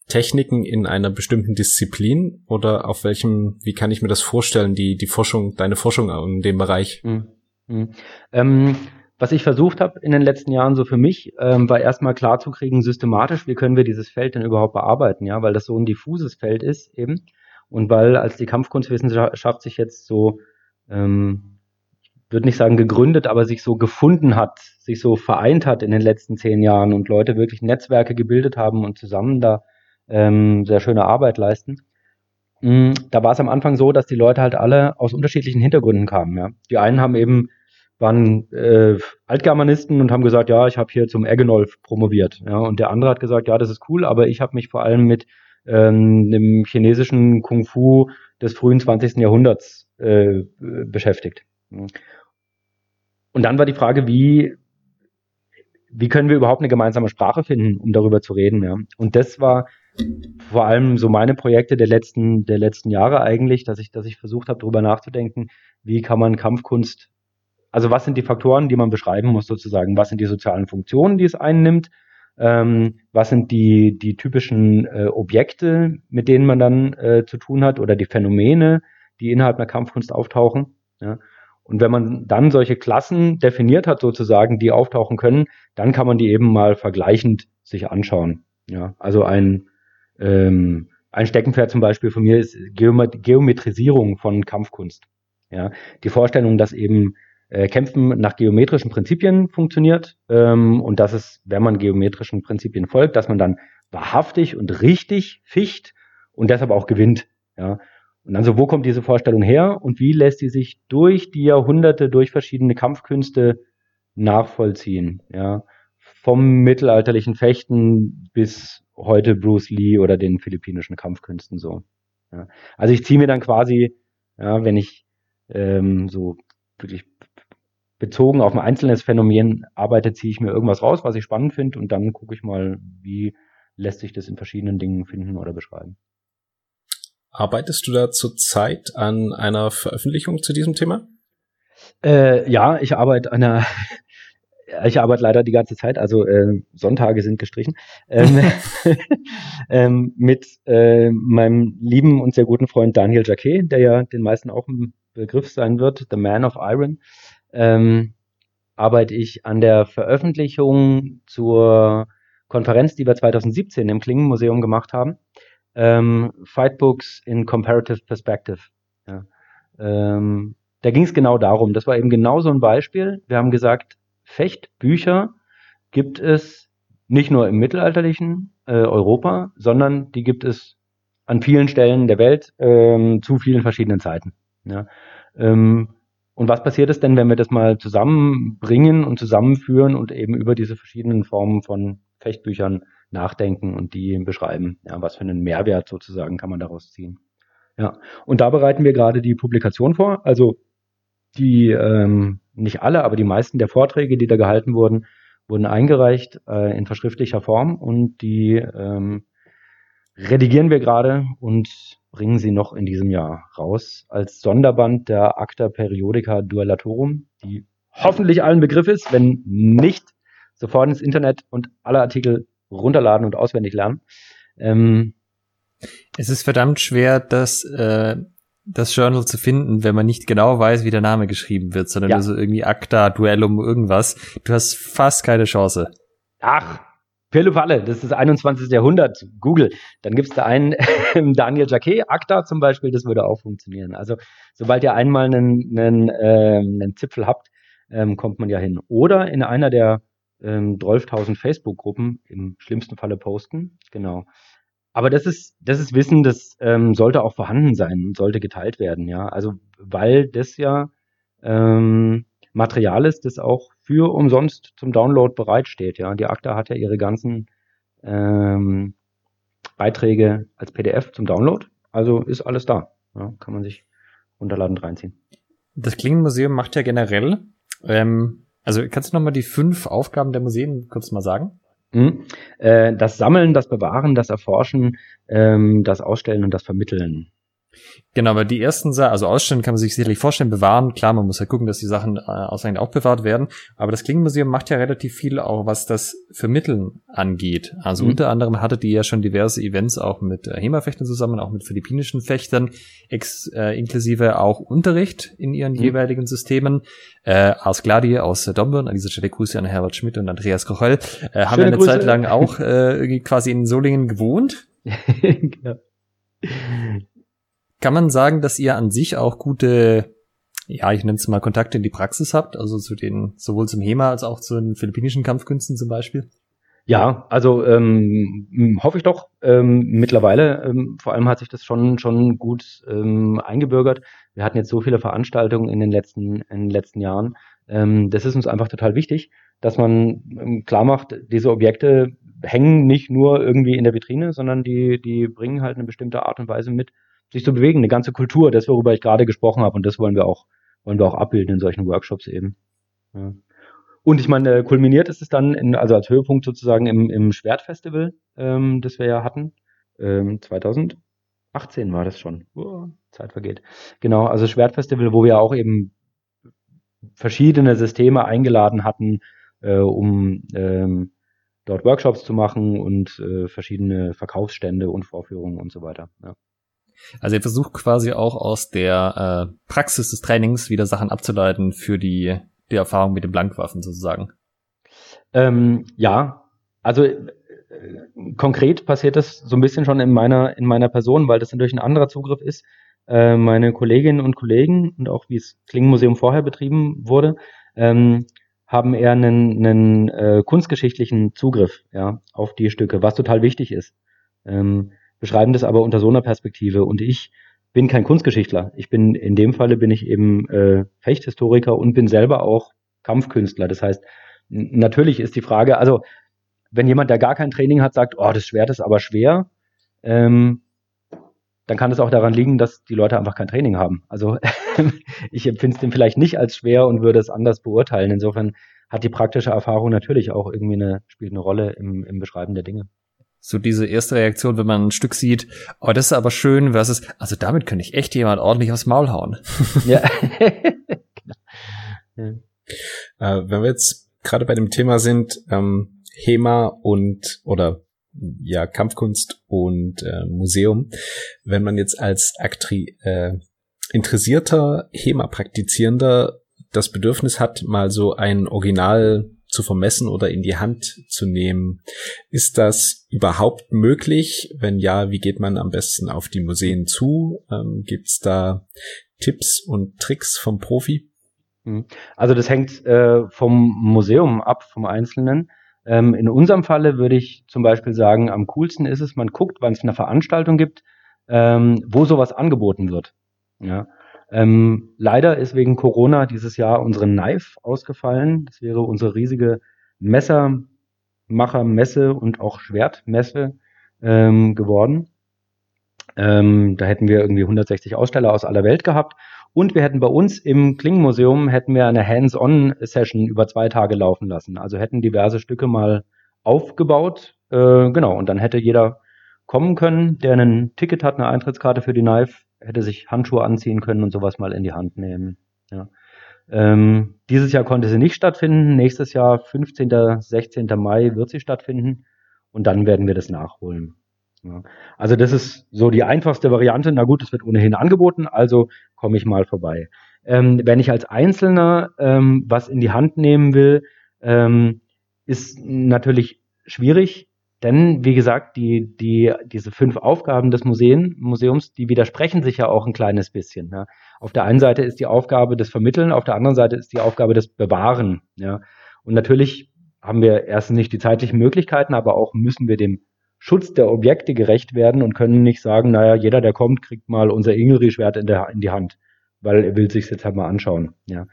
Techniken in einer bestimmten Disziplin oder auf welchem, wie kann ich mir das vorstellen, die, die Forschung, deine Forschung in dem Bereich? Mhm. Mhm. Ähm, was ich versucht habe in den letzten Jahren so für mich, ähm, war erstmal klar zu kriegen, systematisch, wie können wir dieses Feld denn überhaupt bearbeiten, ja, weil das so ein diffuses Feld ist eben. Und weil als die Kampfkunstwissenschaft sich jetzt so, ähm, ich würde nicht sagen gegründet, aber sich so gefunden hat, sich so vereint hat in den letzten zehn Jahren und Leute wirklich Netzwerke gebildet haben und zusammen da ähm, sehr schöne Arbeit leisten. Mm, da war es am Anfang so, dass die Leute halt alle aus unterschiedlichen Hintergründen kamen. Ja. Die einen haben eben waren äh, Altgermanisten und haben gesagt, ja, ich habe hier zum Eggenolf promoviert. Ja, und der andere hat gesagt, ja, das ist cool, aber ich habe mich vor allem mit ähm, dem chinesischen Kung Fu des frühen 20. Jahrhunderts äh, beschäftigt. Und dann war die Frage, wie wie können wir überhaupt eine gemeinsame Sprache finden, um darüber zu reden. Ja? Und das war vor allem so meine Projekte der letzten der letzten Jahre eigentlich, dass ich dass ich versucht habe, darüber nachzudenken, wie kann man Kampfkunst also was sind die Faktoren, die man beschreiben muss sozusagen? Was sind die sozialen Funktionen, die es einnimmt? Ähm, was sind die, die typischen äh, Objekte, mit denen man dann äh, zu tun hat oder die Phänomene, die innerhalb einer Kampfkunst auftauchen? Ja? Und wenn man dann solche Klassen definiert hat sozusagen, die auftauchen können, dann kann man die eben mal vergleichend sich anschauen. Ja? Also ein, ähm, ein Steckenpferd zum Beispiel von mir ist Geometrisierung von Kampfkunst. Ja? Die Vorstellung, dass eben äh, Kämpfen nach geometrischen Prinzipien funktioniert ähm, und dass es, wenn man geometrischen Prinzipien folgt, dass man dann wahrhaftig und richtig ficht und deshalb auch gewinnt. Ja. Und dann so, wo kommt diese Vorstellung her und wie lässt sie sich durch die Jahrhunderte, durch verschiedene Kampfkünste nachvollziehen? Ja. Vom mittelalterlichen Fechten bis heute Bruce Lee oder den philippinischen Kampfkünsten so. Ja. Also ich ziehe mir dann quasi, ja, wenn ich ähm, so wirklich bezogen auf ein einzelnes Phänomen arbeite, ziehe ich mir irgendwas raus, was ich spannend finde und dann gucke ich mal, wie lässt sich das in verschiedenen Dingen finden oder beschreiben. Arbeitest du da zurzeit an einer Veröffentlichung zu diesem Thema? Äh, ja, ich arbeite an einer [LAUGHS] ich arbeite leider die ganze Zeit, also äh, Sonntage sind gestrichen, ähm, [LAUGHS] [LAUGHS] ähm, mit äh, meinem lieben und sehr guten Freund Daniel Jacquet, der ja den meisten auch ein Begriff sein wird, The Man of Iron ähm, arbeite ich an der Veröffentlichung zur Konferenz, die wir 2017 im Klingenmuseum gemacht haben. Ähm, Fightbooks in Comparative Perspective. Ja. Ähm, da ging es genau darum. Das war eben genau so ein Beispiel. Wir haben gesagt, Fechtbücher gibt es nicht nur im mittelalterlichen äh, Europa, sondern die gibt es an vielen Stellen der Welt ähm, zu vielen verschiedenen Zeiten. Ja. Ähm, und was passiert es denn, wenn wir das mal zusammenbringen und zusammenführen und eben über diese verschiedenen Formen von Fechtbüchern nachdenken und die beschreiben? Ja, was für einen Mehrwert sozusagen kann man daraus ziehen? Ja, und da bereiten wir gerade die Publikation vor. Also die, ähm, nicht alle, aber die meisten der Vorträge, die da gehalten wurden, wurden eingereicht äh, in verschriftlicher Form und die ähm, redigieren wir gerade und bringen sie noch in diesem Jahr raus als Sonderband der Acta Periodica Duellatorum, die hoffentlich allen Begriff ist, wenn nicht, sofort ins Internet und alle Artikel runterladen und auswendig lernen. Ähm, Es ist verdammt schwer, das, äh, das Journal zu finden, wenn man nicht genau weiß, wie der Name geschrieben wird, sondern ja. nur so irgendwie Acta, Duellum, irgendwas. Du hast fast keine Chance. Ach, Pille Falle, das ist das 21. Jahrhundert, Google. Dann gibt's da einen [LAUGHS] Daniel Jacquet, ACTA zum Beispiel, das würde auch funktionieren. Also sobald ihr einmal einen, einen, ähm, einen Zipfel habt, ähm, kommt man ja hin. Oder in einer der ähm, 12.000 Facebook-Gruppen im schlimmsten Falle posten. Genau. Aber das ist, das ist Wissen, das ähm, sollte auch vorhanden sein und sollte geteilt werden, ja. Also weil das ja ähm, Material ist, das auch für umsonst zum Download bereitsteht. Ja, die ACTA hat ja ihre ganzen ähm, Beiträge als PDF zum Download. Also ist alles da. Ja, kann man sich runterladen und reinziehen. Das Klingenmuseum macht ja generell, ähm, also kannst du nochmal die fünf Aufgaben der Museen kurz mal sagen? Mhm. Äh, das Sammeln, das Bewahren, das Erforschen, ähm, das Ausstellen und das Vermitteln. Genau, weil die ersten, also ausstellen kann man sich sicherlich vorstellen, bewahren, klar, man muss ja gucken, dass die Sachen äh, ausreichend aufbewahrt werden, aber das Klingenmuseum macht ja relativ viel auch, was das Vermitteln angeht. Also mhm. unter anderem hattet ihr ja schon diverse Events auch mit äh, HEMA-Fechtern zusammen, auch mit philippinischen Fechtern, ex, äh, inklusive auch Unterricht in ihren mhm. jeweiligen Systemen. Äh, aus Gladier, aus äh, Domburn, an dieser Stelle Grüße an Herbert Schmidt und Andreas Kochel, äh, haben eine Grüße. Zeit lang auch [LAUGHS] äh, quasi in Solingen gewohnt. genau. Kann man sagen, dass ihr an sich auch gute, ja, ich nenne es mal Kontakte in die Praxis habt, also zu den, sowohl zum HEMA als auch zu den philippinischen Kampfkünsten zum Beispiel? Ja, also ähm, hoffe ich doch. Ähm, mittlerweile, ähm, vor allem hat sich das schon schon gut ähm, eingebürgert. Wir hatten jetzt so viele Veranstaltungen in den letzten in den letzten Jahren. Ähm, das ist uns einfach total wichtig, dass man ähm, klar macht, diese Objekte hängen nicht nur irgendwie in der Vitrine, sondern die die bringen halt eine bestimmte Art und Weise mit, sich zu bewegen, eine ganze Kultur, das worüber ich gerade gesprochen habe und das wollen wir auch wollen wir auch abbilden in solchen Workshops eben. Ja. Und ich meine, kulminiert ist es dann, in, also als Höhepunkt sozusagen im, im Schwertfestival, ähm, das wir ja hatten. Ähm, 2018 war das schon. Oh, Zeit vergeht. Genau, also Schwertfestival, wo wir auch eben verschiedene Systeme eingeladen hatten, äh, um ähm, dort Workshops zu machen und äh, verschiedene Verkaufsstände und Vorführungen und so weiter. Ja. Also ihr versucht quasi auch aus der äh, Praxis des Trainings wieder Sachen abzuleiten für die, die Erfahrung mit den Blankwaffen sozusagen. Ähm, ja, also äh, konkret passiert das so ein bisschen schon in meiner, in meiner Person, weil das natürlich ein anderer Zugriff ist. Äh, meine Kolleginnen und Kollegen und auch wie es Klingenmuseum vorher betrieben wurde, ähm, haben eher einen, einen äh, kunstgeschichtlichen Zugriff ja, auf die Stücke, was total wichtig ist. Ähm, beschreiben das aber unter so einer Perspektive. Und ich bin kein Kunstgeschichtler. Ich bin, in dem Falle bin ich eben äh, Fechthistoriker und bin selber auch Kampfkünstler. Das heißt, natürlich ist die Frage, also wenn jemand, der gar kein Training hat, sagt, oh, das Schwert ist aber schwer, ähm, dann kann es auch daran liegen, dass die Leute einfach kein Training haben. Also [LAUGHS] ich empfinde es dem vielleicht nicht als schwer und würde es anders beurteilen. Insofern hat die praktische Erfahrung natürlich auch irgendwie eine, spielt eine Rolle im, im Beschreiben der Dinge. So diese erste Reaktion, wenn man ein Stück sieht, oh, das ist aber schön, versus, also damit könnte ich echt jemand ordentlich aufs Maul hauen. [LAUGHS] Ja. ja. Äh, wenn wir jetzt gerade bei dem Thema sind, ähm, HEMA und oder ja Kampfkunst und äh, Museum, wenn man jetzt als Aktri äh, interessierter HEMA-Praktizierender das Bedürfnis hat, mal so ein Original zu vermessen oder in die Hand zu nehmen. Ist das überhaupt möglich? Wenn ja, wie geht man am besten auf die Museen zu? Ähm, Gibt es da Tipps und Tricks vom Profi? Mhm. Also das hängt äh, vom Museum ab, vom Einzelnen. Ähm, in unserem Falle würde ich zum Beispiel sagen, am coolsten ist es, man guckt, wann es eine Veranstaltung gibt, ähm, wo sowas angeboten wird. Ja. Ähm, leider ist wegen Corona dieses Jahr unsere Knife ausgefallen. Das wäre unsere riesige Messermachermesse und auch Schwertmesse ähm, geworden. Ähm, da hätten wir irgendwie 160 Aussteller aus aller Welt gehabt. Und wir hätten bei uns im Klingenmuseum hätten wir eine Hands-on-Session über zwei Tage laufen lassen. Also hätten diverse Stücke mal aufgebaut. Äh, genau, und dann hätte jeder kommen können, der ein Ticket hat, eine Eintrittskarte für die Knife, hätte sich Handschuhe anziehen können und sowas mal in die Hand nehmen. Ja. Ähm, dieses Jahr konnte sie nicht stattfinden. Nächstes Jahr, 15., 16. Mai, wird sie stattfinden. Und dann werden wir das nachholen. Ja. Also das ist so die einfachste Variante. Na gut, es wird ohnehin angeboten, also komme ich mal vorbei. Ähm, wenn ich als Einzelner ähm, was in die Hand nehmen will, ähm, ist natürlich schwierig, denn wie gesagt, die, die, diese fünf Aufgaben des Museen, Museums, die widersprechen sich ja auch ein kleines bisschen. Ja. Auf der einen Seite ist die Aufgabe des Vermitteln, auf der anderen Seite ist die Aufgabe des Bewahren. Ja. Und natürlich haben wir erstens nicht die zeitlichen Möglichkeiten, aber auch müssen wir dem Schutz der Objekte gerecht werden und können nicht sagen, naja, jeder, der kommt, kriegt mal unser Ingelri-Schwert in, in die Hand, weil er will sich jetzt halt mal anschauen. Ja.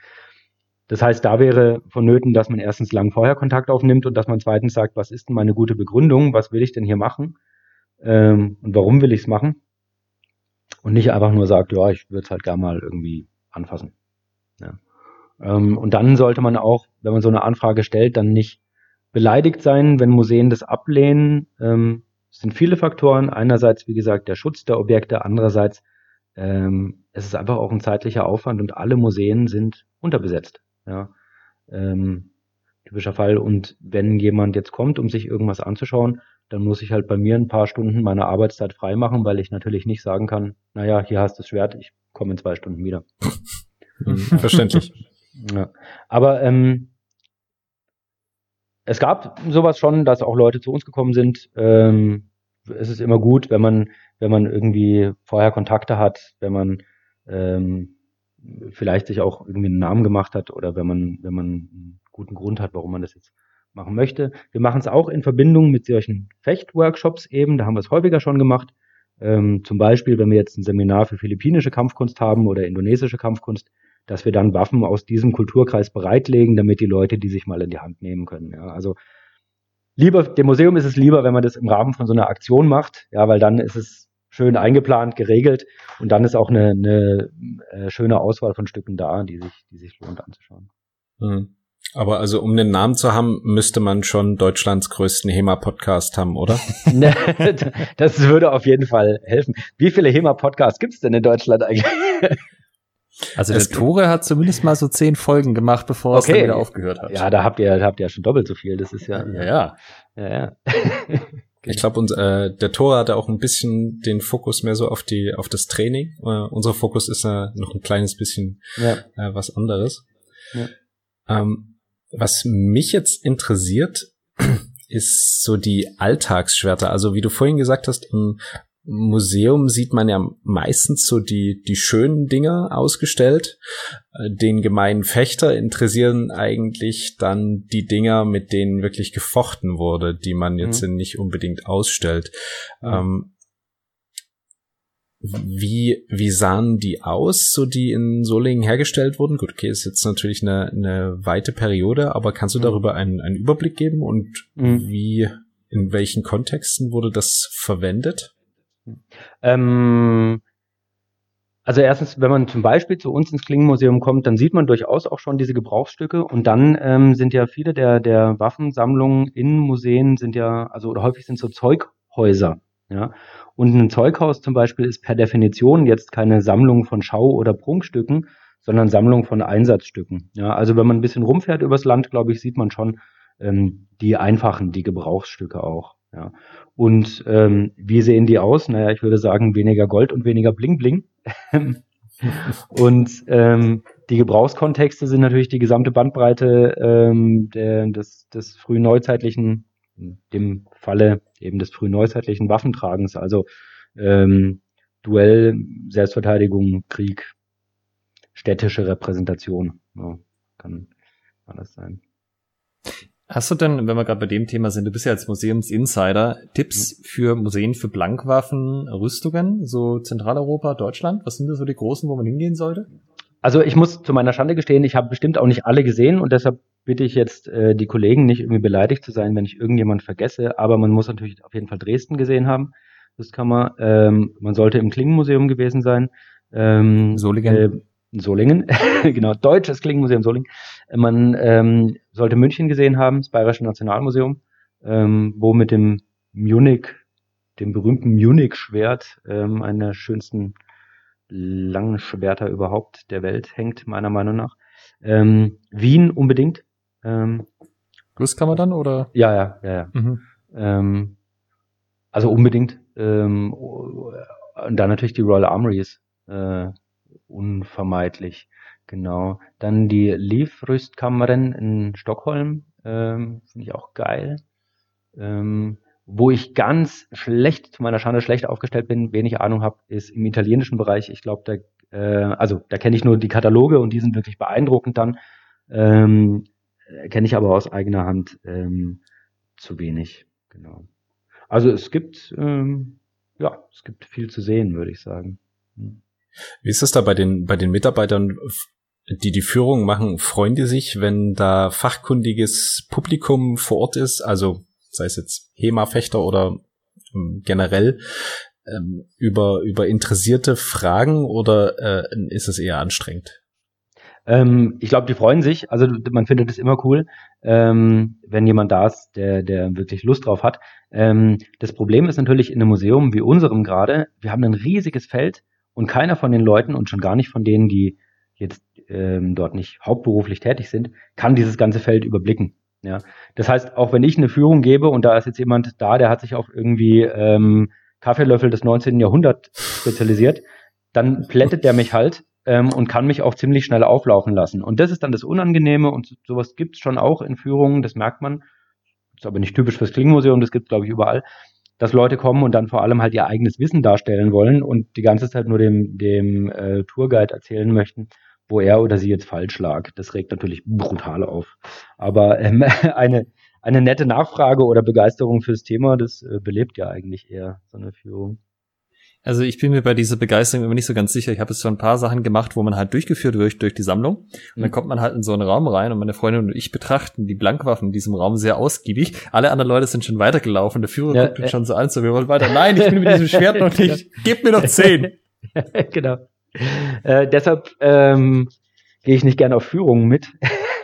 Das heißt, da wäre vonnöten, dass man erstens lang vorher Kontakt aufnimmt und dass man zweitens sagt, was ist denn meine gute Begründung, was will ich denn hier machen ähm, und warum will ich es machen und nicht einfach nur sagt, ja, ich würde es halt gar mal irgendwie anfassen. Ja. Ähm, und dann sollte man auch, wenn man so eine Anfrage stellt, dann nicht beleidigt sein, wenn Museen das ablehnen. Ähm, es sind viele Faktoren. Einerseits, wie gesagt, der Schutz der Objekte, andererseits ähm, es ist einfach auch ein zeitlicher Aufwand und alle Museen sind unterbesetzt. Ja, ähm, typischer Fall. Und wenn jemand jetzt kommt, um sich irgendwas anzuschauen, dann muss ich halt bei mir ein paar Stunden meiner Arbeitszeit freimachen, weil ich natürlich nicht sagen kann, naja, hier hast du das Schwert, ich komme in zwei Stunden wieder. [LAUGHS] Verständlich. Ja. Aber ähm, es gab sowas schon, dass auch Leute zu uns gekommen sind. Ähm, es ist immer gut, wenn man, wenn man irgendwie vorher Kontakte hat, wenn man ähm, vielleicht sich auch irgendwie einen Namen gemacht hat oder wenn man, wenn man einen guten Grund hat, warum man das jetzt machen möchte. Wir machen es auch in Verbindung mit solchen Fechtworkshops eben, da haben wir es häufiger schon gemacht. Ähm, zum Beispiel, wenn wir jetzt ein Seminar für philippinische Kampfkunst haben oder indonesische Kampfkunst, dass wir dann Waffen aus diesem Kulturkreis bereitlegen, damit die Leute die sich mal in die Hand nehmen können. Ja, also lieber, dem Museum ist es lieber, wenn man das im Rahmen von so einer Aktion macht, ja, weil dann ist es schön eingeplant, geregelt und dann ist auch eine, eine äh, schöne Auswahl von Stücken da, die sich, die sich lohnt anzuschauen. Mhm. Aber also um den Namen zu haben, müsste man schon Deutschlands größten HEMA-Podcast haben, oder? [LAUGHS] Ne, das würde auf jeden Fall helfen. Wie viele HEMA-Podcasts gibt es denn in Deutschland eigentlich? Also der Tore hat zumindest mal so zehn Folgen gemacht, bevor okay. es dann wieder aufgehört hat. Ja, da habt ihr, da habt ihr ja schon doppelt so viel. Das ist ja. Ja, ja. ja, ja. [LAUGHS] Ich glaube, äh, der Tor hatte auch ein bisschen den Fokus mehr so auf die, auf das Training. Äh, unser Fokus ist ja noch ein kleines bisschen ja. äh, was anderes. Ja. Ähm, was mich jetzt interessiert, [CLEARS THROAT] ist so die Alltagsschwerter. Also wie du vorhin gesagt hast, im Museum sieht man ja meistens so die, die schönen Dinge ausgestellt. Äh, den gemeinen Fechter interessieren eigentlich dann die Dinger, mit denen wirklich gefochten wurde, die man jetzt mhm. nicht unbedingt ausstellt. Mhm. Wie, wie sahen die aus, so die in Solingen hergestellt wurden? Gut, okay, ist jetzt natürlich eine, eine weite Periode, aber kannst du mhm. darüber einen, einen Überblick geben und mhm. wie, in welchen Kontexten wurde das verwendet? Ähm, also erstens, wenn man zum Beispiel zu uns ins Klingenmuseum kommt, dann sieht man durchaus auch schon diese Gebrauchsstücke und dann ähm, sind ja viele der, der Waffensammlungen in Museen sind ja, also oder häufig sind so Zeughäuser, ja. Und ein Zeughaus zum Beispiel ist per Definition jetzt keine Sammlung von Schau- oder Prunkstücken, sondern Sammlung von Einsatzstücken. Ja, also wenn man ein bisschen rumfährt übers Land, glaube ich, sieht man schon ähm, die einfachen, die Gebrauchsstücke auch. Ja. Und ähm, wie sehen die aus? Naja, ich würde sagen, weniger Gold und weniger Bling Bling. [LAUGHS] und ähm, die Gebrauchskontexte sind natürlich die gesamte Bandbreite ähm, der, des, des frühen neuzeitlichen, in dem Falle eben des frühen neuzeitlichen Waffentragens, also ähm, Duell, Selbstverteidigung, Krieg, städtische Repräsentation. Ja, kann alles sein. Hast du denn, wenn wir gerade bei dem Thema sind, du bist ja als Museumsinsider, Tipps mhm. für Museen für Blankwaffen, Rüstungen, so Zentraleuropa, Deutschland? Was sind da so die großen, wo man hingehen sollte? Also ich muss zu meiner Schande gestehen, ich habe bestimmt auch nicht alle gesehen und deshalb bitte ich jetzt äh, die Kollegen nicht irgendwie beleidigt zu sein, wenn ich irgendjemand vergesse, aber man muss natürlich auf jeden Fall Dresden gesehen haben. Das kann man. Ähm, man sollte im Klingenmuseum gewesen sein. Ähm, Solingen. Äh, Solingen, [LAUGHS] genau, Deutsches Klingenmuseum Solingen. Man ähm, sollte München gesehen haben, das Bayerische Nationalmuseum, ähm, wo mit dem Munich, dem berühmten Munich-Schwert, ähm, einer der schönsten langen Schwerter überhaupt der Welt hängt, meiner Meinung nach. Ähm, Wien unbedingt. Ähm, Rüstkammer dann oder? Ja, ja, ja, ja. Mhm. Ähm, also unbedingt. Ähm, und dann natürlich die Royal Armory ist äh, unvermeidlich. Genau. Dann die Leaf-Rüstkammern in Stockholm, ähm, finde ich auch geil. Ähm, wo ich ganz schlecht, zu meiner Schande schlecht aufgestellt bin, wenig Ahnung habe, ist im italienischen Bereich. Ich glaube, da, äh, also da kenne ich nur die Kataloge und die sind wirklich beeindruckend dann. Ähm, kenne ich aber aus eigener Hand ähm, zu wenig. Genau. Also es gibt, ähm, ja, es gibt viel zu sehen, würde ich sagen. Hm. Wie ist es da bei den, bei den Mitarbeitern, die die Führung machen? Freuen die sich, wenn da fachkundiges Publikum vor Ort ist? Also sei es jetzt HEMA-Fechter oder ähm, generell, ähm, über, über interessierte Fragen oder äh, ist es eher anstrengend? Ähm, ich glaube, die freuen sich. Also man findet es immer cool, ähm, wenn jemand da ist, der, der wirklich Lust drauf hat. Ähm, das Problem ist natürlich in einem Museum wie unserem gerade, wir haben ein riesiges Feld und keiner von den Leuten und schon gar nicht von denen, die jetzt ähm, dort nicht hauptberuflich tätig sind, kann dieses ganze Feld überblicken. Ja, das heißt, auch wenn ich eine Führung gebe und da ist jetzt jemand da, der hat sich auf irgendwie ähm, Kaffeelöffel des 19. Jahrhunderts spezialisiert, dann plättet der mich halt ähm, und kann mich auch ziemlich schnell auflaufen lassen. Und das ist dann das Unangenehme und sowas gibt's schon auch in Führungen, das merkt man. Das ist aber nicht typisch fürs Klingenmuseum, das gibt's glaube ich überall, dass Leute kommen und dann vor allem halt ihr eigenes Wissen darstellen wollen und die ganze Zeit nur dem, dem äh, Tourguide erzählen möchten wo er oder sie jetzt falsch lag. Das regt natürlich brutal auf. Aber ähm, [LAUGHS] eine, eine nette Nachfrage oder Begeisterung fürs Thema, das äh, belebt ja eigentlich eher so eine Führung. Also ich bin mir bei dieser Begeisterung immer nicht so ganz sicher. Ich habe jetzt so ein paar Sachen gemacht, wo man halt durchgeführt wird durch die Sammlung. Und dann mhm. kommt man halt in so einen Raum rein und meine Freundin und ich betrachten die Blankwaffen in diesem Raum sehr ausgiebig. Alle anderen Leute sind schon weitergelaufen. Der Führer ja, guckt äh, schon so an, so wir wollen weiter. Nein, ich bin mit diesem Schwert noch nicht. [LAUGHS] Gib mir noch zehn. [LAUGHS] genau. Äh, deshalb ähm, gehe ich nicht gerne auf Führungen mit. [LAUGHS]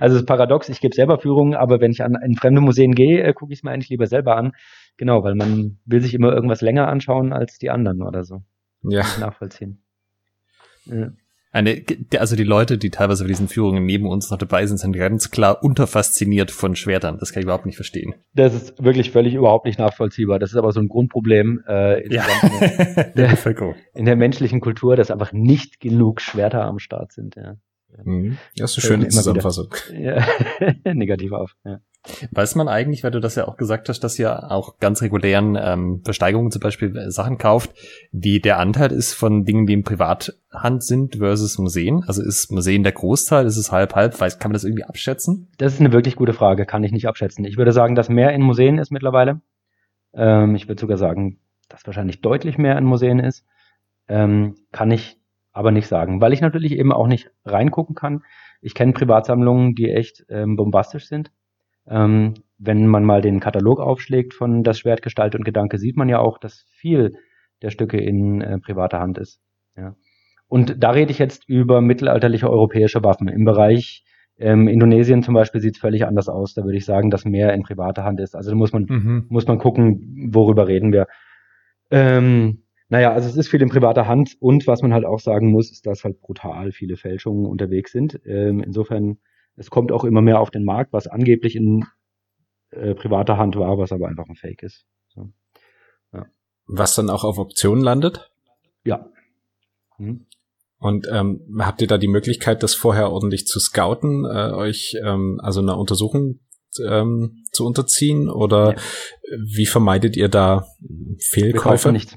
also es ist paradox, ich gebe selber Führungen, aber wenn ich an in fremde Museen gehe, äh, gucke ich es mir eigentlich lieber selber an. Genau, weil man will sich immer irgendwas länger anschauen als die anderen oder so. Ja. Nachvollziehen. Ja. Eine, also die Leute, die teilweise bei diesen Führungen neben uns noch dabei sind, sind ganz klar unterfasziniert von Schwertern. Das kann ich überhaupt nicht verstehen. Das ist wirklich völlig überhaupt nicht nachvollziehbar. Das ist aber so ein Grundproblem äh, in, ja. der, [LAUGHS] der, in der menschlichen Kultur, dass einfach nicht genug Schwerter am Start sind. Ja. Mhm. Das ist eine schöne Zusammenfassung. Ja, [LAUGHS] negativ auf. Ja. Weiß man eigentlich, weil du das ja auch gesagt hast, dass ihr auch ganz regulären ähm, Versteigerungen zum Beispiel äh, Sachen kauft, wie der Anteil ist von Dingen, die in Privathand sind versus Museen? Also ist Museen der Großteil? Ist es halb halb? Weiß, kann man das irgendwie abschätzen? Das ist eine wirklich gute Frage, kann ich nicht abschätzen. Ich würde sagen, dass mehr in Museen ist mittlerweile. Ähm, ich würde sogar sagen, dass wahrscheinlich deutlich mehr in Museen ist. Ähm, kann ich aber nicht sagen, weil ich natürlich eben auch nicht reingucken kann. Ich kenne Privatsammlungen, die echt ähm, bombastisch sind. Ähm, wenn man mal den Katalog aufschlägt von Das Schwert, Gestalt und Gedanke, sieht man ja auch, dass viel der Stücke in äh, privater Hand ist. Ja. Und da rede ich jetzt über mittelalterliche europäische Waffen. Im Bereich ähm, Indonesien zum Beispiel sieht es völlig anders aus. Da würde ich sagen, dass mehr in privater Hand ist. Also da muss man, mhm. muss man gucken, worüber reden wir. Ähm, naja, also es ist viel in privater Hand und was man halt auch sagen muss, ist, dass halt brutal viele Fälschungen unterwegs sind. Ähm, insofern, es kommt auch immer mehr auf den Markt, was angeblich in äh, privater Hand war, was aber einfach ein Fake ist. So. Ja. Was dann auch auf Optionen landet? Ja. Hm. Und ähm, habt ihr da die Möglichkeit, das vorher ordentlich zu scouten, äh, euch ähm, also einer Untersuchung ähm, zu unterziehen? Oder ja. wie vermeidet ihr da Fehlkäufe? nicht.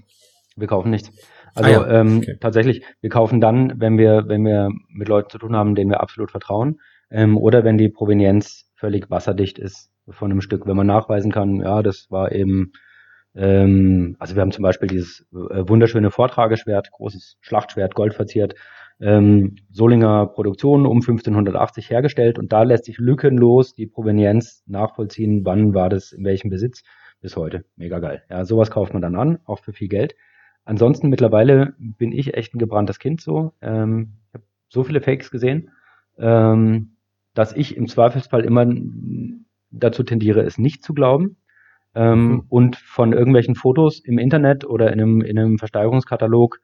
Wir kaufen nichts. Also ah ja. ähm, okay. tatsächlich, wir kaufen dann, wenn wir, wenn wir mit Leuten zu tun haben, denen wir absolut vertrauen, ähm, oder wenn die Provenienz völlig wasserdicht ist von einem Stück. Wenn man nachweisen kann, ja, das war eben, ähm, also wir haben zum Beispiel dieses äh, wunderschöne Vortrageschwert, großes Schlachtschwert, goldverziert, ähm, Solinger Produktion um 1580 hergestellt und da lässt sich lückenlos die Provenienz nachvollziehen, wann war das in welchem Besitz bis heute. Mega geil. Ja, sowas kauft man dann an, auch für viel Geld. Ansonsten mittlerweile bin ich echt ein gebranntes Kind so. Ähm, ich habe so viele Fakes gesehen, ähm, dass ich im Zweifelsfall immer dazu tendiere, es nicht zu glauben. Ähm, mhm. Und von irgendwelchen Fotos im Internet oder in einem, in einem Versteigerungskatalog,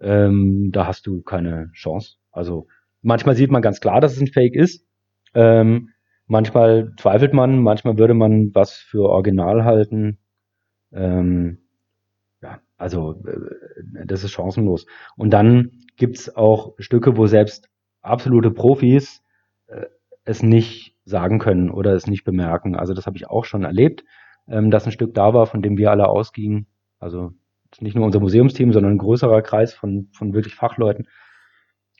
ähm, da hast du keine Chance. Also manchmal sieht man ganz klar, dass es ein Fake ist. Ähm, manchmal zweifelt man, manchmal würde man was für original halten. Ähm, ja, also äh, das ist chancenlos. Und dann gibt's auch Stücke, wo selbst absolute Profis es nicht sagen können oder es nicht bemerken. Also das habe ich auch schon erlebt, ähm, dass ein Stück da war, von dem wir alle ausgingen. Also nicht nur unser Museumsteam, sondern ein größerer Kreis von, von wirklich Fachleuten,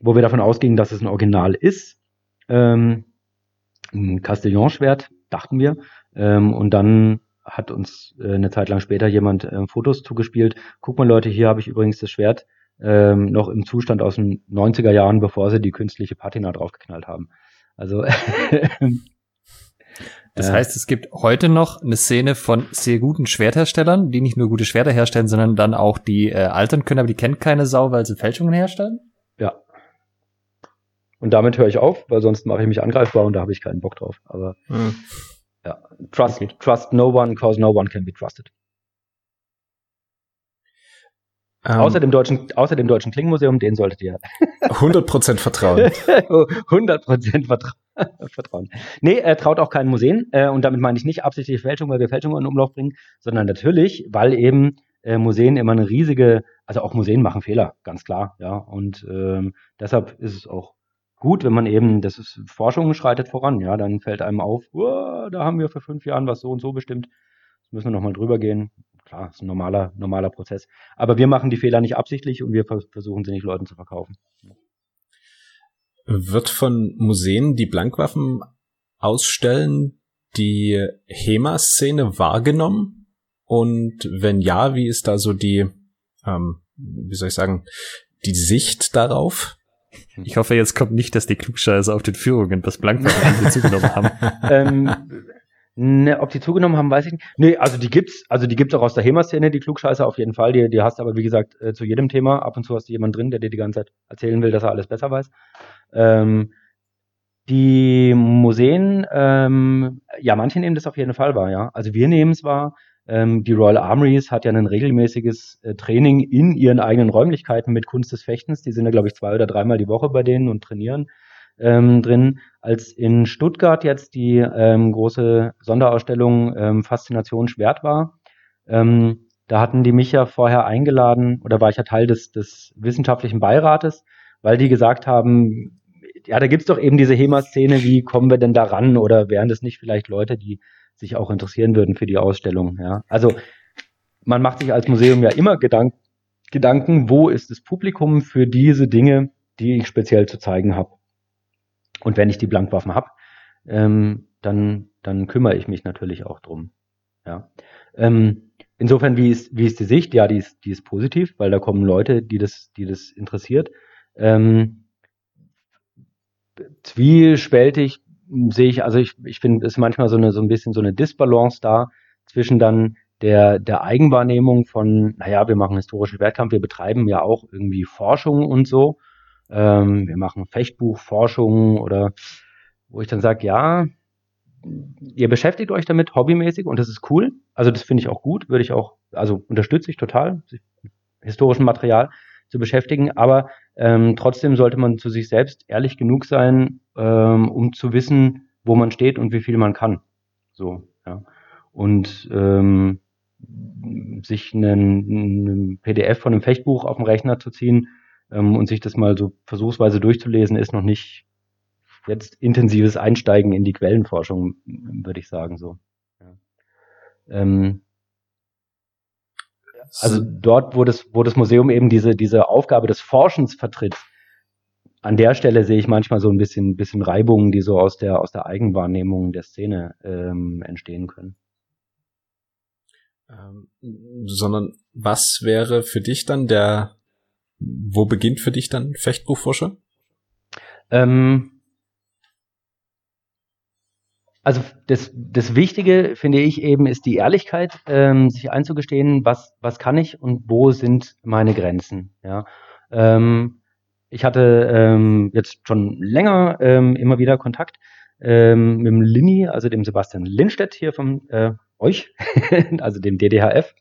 wo wir davon ausgingen, dass es ein Original ist. Ähm, ein Castillon-Schwert, dachten wir. Ähm, und dann hat uns äh, eine Zeit lang später jemand äh, Fotos zugespielt. Guck mal Leute, hier habe ich übrigens das Schwert ähm, noch im Zustand aus den 90er Jahren, bevor sie die künstliche Patina draufgeknallt haben. Also [LAUGHS] Das heißt, es gibt heute noch eine Szene von sehr guten Schwertherstellern, die nicht nur gute Schwerter herstellen, sondern dann auch die äh, altern können, aber die kennt keine Sau, weil sie Fälschungen herstellen? Ja. Und damit höre ich auf, weil sonst mache ich mich angreifbar und da habe ich keinen Bock drauf. Aber hm. ja, trust, okay. trust no one, cause no one can be trusted. Um, ähm. außer dem deutschen, außer dem deutschen Klingenmuseum, den solltet ihr [LAUGHS] 100% vertrauen. [LAUGHS] 100% vertrauen. [LAUGHS] vertrauen. Nee, er traut auch keinen Museen äh, und damit meine ich nicht absichtliche Fälschung, weil wir Fälschungen in Umlauf bringen, sondern natürlich, weil eben äh, Museen immer eine riesige, also auch Museen machen Fehler, ganz klar, ja. Und ähm, deshalb ist es auch gut, wenn man eben, das ist Forschung schreitet voran, ja, dann fällt einem auf, da haben wir vor fünf Jahren was so und so bestimmt. Das müssen wir nochmal drüber gehen. Klar, ist ein normaler, normaler Prozess. Aber wir machen die Fehler nicht absichtlich und wir versuchen sie nicht Leuten zu verkaufen. Wird von Museen, die Blankwaffen ausstellen, die HEMA-Szene wahrgenommen? Und wenn ja, wie ist da so die, ähm, wie soll ich sagen, die Sicht darauf? Ich hoffe, jetzt kommt nicht, dass die Klugscheiße auf den Führungen was Blankwaffen zugenommen haben. [LAUGHS] ähm, Ne, ob die zugenommen haben, weiß ich nicht. Nee, also die gibt's, also die gibt's auch aus der HEMA-Szene, die Klugscheiße auf jeden Fall. Die, die hast du aber, wie gesagt, äh, zu jedem Thema. Ab und zu hast du jemanden drin, der dir die ganze Zeit erzählen will, dass er alles besser weiß. Ähm, die Museen, ähm, ja, manche nehmen das auf jeden Fall wahr, ja. Also wir nehmen es wahr. Ähm, die Royal Armories hat ja ein regelmäßiges äh, Training in ihren eigenen Räumlichkeiten mit Kunst des Fechtens. Die sind ja, glaube ich, zwei oder dreimal die Woche bei denen und trainieren ähm, drin. Als in Stuttgart jetzt die ähm, große Sonderausstellung ähm, Faszination Schwert war, ähm, da hatten die mich ja vorher eingeladen oder war ich ja Teil des, des wissenschaftlichen Beirates, weil die gesagt haben, ja, da gibt's doch eben diese HEMA-Szene, wie kommen wir denn da ran oder wären das nicht vielleicht Leute, die sich auch interessieren würden für die Ausstellung, ja. Also man macht sich als Museum ja immer Gedank Gedanken, wo ist das Publikum für diese Dinge, die ich speziell zu zeigen habe. Und wenn ich die Blankwaffen habe, ähm, dann, dann kümmere ich mich natürlich auch drum. Ja. Ähm, insofern, wie ist, wie ist die Sicht? Ja, die ist, die ist positiv, weil da kommen Leute, die das, die das interessiert. Ähm, zwiespältig sehe ich, also ich, ich finde, es ist manchmal so eine, so ein bisschen so eine Disbalance da zwischen dann der, der Eigenwahrnehmung von, naja, wir machen historischen Wettkampf, wir betreiben ja auch irgendwie Forschung und so. Ähm, wir machen Fechtbuchforschung oder wo ich dann sage, ja, ihr beschäftigt euch damit hobbymäßig und das ist cool. Also das finde ich auch gut, würde ich auch, also unterstütze ich total, historischen Material zu beschäftigen, aber ähm, trotzdem sollte man zu sich selbst ehrlich genug sein, ähm, um zu wissen, wo man steht und wie viel man kann. So, ja. Und ähm, sich einen, einen PDF von einem Fechtbuch auf dem Rechner zu ziehen, ähm, und sich das mal so versuchsweise durchzulesen, ist noch nicht jetzt intensives Einsteigen in die Quellenforschung, würde ich sagen so. Ja. Ähm, also dort, wo das, wo das Museum eben diese, diese Aufgabe des Forschens vertritt, an der Stelle sehe ich manchmal so ein bisschen, bisschen Reibungen, die so aus der, aus der Eigenwahrnehmung der Szene ähm, entstehen können. Ähm, sondern was wäre für dich dann der, wo beginnt für dich dann Fechtbuchforscher? Ähm, also das, das Wichtige, finde ich eben, ist die Ehrlichkeit, ähm, sich einzugestehen, was, was kann ich und wo sind meine Grenzen. Ja? Ähm, ich hatte ähm, jetzt schon länger ähm, immer wieder Kontakt ähm, mit dem Lini, also dem Sebastian Lindstedt hier von äh, euch, [LAUGHS] also dem DDHF,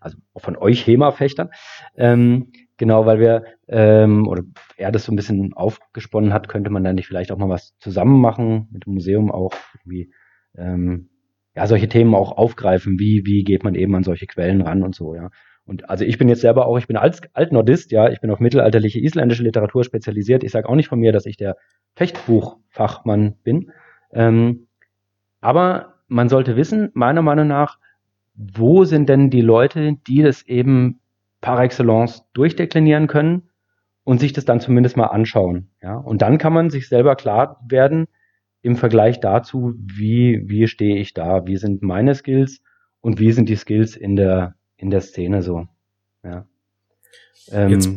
also von euch HEMA-Fechtern. Ähm, Genau, weil wir, ähm, oder er das so ein bisschen aufgesponnen hat, könnte man dann nicht vielleicht auch mal was zusammen machen, mit dem Museum auch irgendwie, ähm, ja, solche Themen auch aufgreifen. Wie, wie geht man eben an solche Quellen ran und so, ja. Und also ich bin jetzt selber auch, ich bin als Altnordist, ja, ich bin auf mittelalterliche isländische Literatur spezialisiert. Ich sage auch nicht von mir, dass ich der Fechtbuchfachmann bin. Ähm, aber man sollte wissen, meiner Meinung nach, wo sind denn die Leute, die das eben par excellence durchdeklinieren können und sich das dann zumindest mal anschauen. Ja? Und dann kann man sich selber klar werden im Vergleich dazu, wie, wie stehe ich da, wie sind meine Skills und wie sind die Skills in der, in der Szene so. Ja. Ähm, jetzt,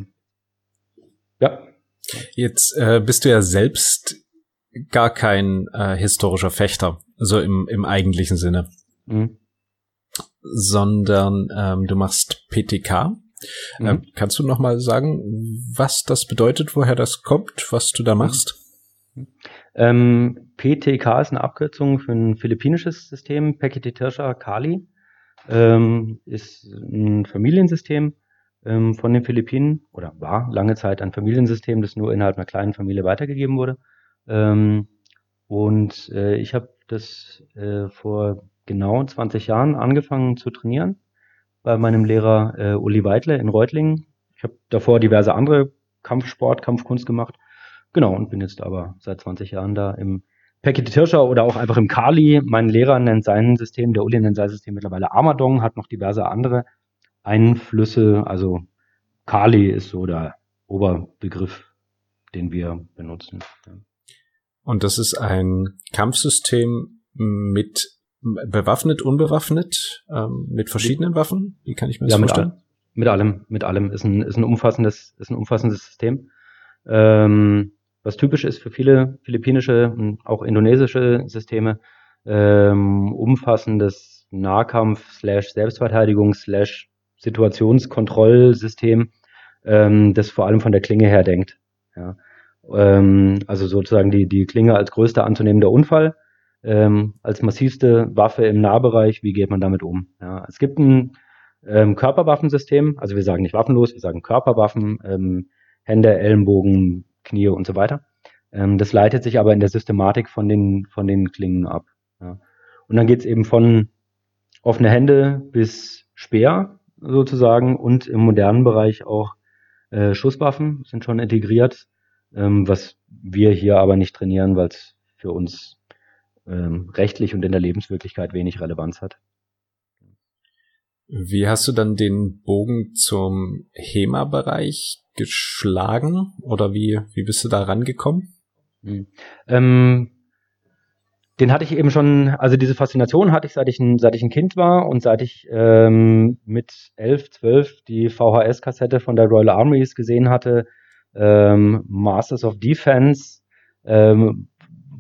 ja. Jetzt äh, bist du ja selbst gar kein äh, historischer Fechter, so im, im eigentlichen Sinne. Mhm. Sondern ähm, du machst PTK. Mhm. Ähm, kannst du noch mal sagen, was das bedeutet, woher das kommt, was du da mhm. machst? Ähm, PTK ist eine Abkürzung für ein philippinisches System, Paquete Tirsha Kali. Ähm, ist ein Familiensystem ähm, von den Philippinen oder war lange Zeit ein Familiensystem, das nur innerhalb einer kleinen Familie weitergegeben wurde. Ähm, und äh, ich habe das äh, vor genau 20 Jahren angefangen zu trainieren bei meinem Lehrer äh, Uli Weidle in Reutlingen. Ich habe davor diverse andere Kampfsport, Kampfkunst gemacht. Genau, und bin jetzt aber seit 20 Jahren da im Paket Tirscher oder auch einfach im Kali. Mein Lehrer nennt sein System, der Uli nennt sein System mittlerweile Armadong, hat noch diverse andere Einflüsse. Also Kali ist so der Oberbegriff, den wir benutzen. Und das ist ein Kampfsystem mit bewaffnet, unbewaffnet, ähm, mit verschiedenen Waffen? Wie kann ich mir das ja, vorstellen? Mit, allem, mit allem. Ist ein, ist ein umfassendes, ist ein umfassendes System. Ähm, was typisch ist für viele philippinische und auch indonesische Systeme, ähm, umfassendes Nahkampf slash Selbstverteidigung slash Situationskontrollsystem, ähm, das vor allem von der Klinge her denkt. Ja. Ähm, also sozusagen die, die Klinge als größter anzunehmender Unfall, ähm, als massivste Waffe im Nahbereich, wie geht man damit um? Ja. Es gibt ein ähm, Körperwaffensystem, also wir sagen nicht waffenlos, wir sagen Körperwaffen, ähm, Hände, Ellenbogen, Knie und so weiter. Ähm, das leitet sich aber in der Systematik von den, von den Klingen ab. Ja. Und dann geht's eben von offene Hände bis Speer sozusagen und im modernen Bereich auch äh, Schusswaffen sind schon integriert, ähm, was wir hier aber nicht trainieren, weil es für uns ähm, rechtlich und in der Lebenswirklichkeit wenig Relevanz hat. Wie hast du dann den Bogen zum HEMA-Bereich geschlagen oder wie, wie bist du da rangekommen? Hm. Ähm, den hatte ich eben schon, also diese Faszination hatte ich, seit ich ein, seit ich ein Kind war und seit ich ähm, mit elf, zwölf die VHS-Kassette von der Royal Armies gesehen hatte, ähm, Masters of Defense, ähm,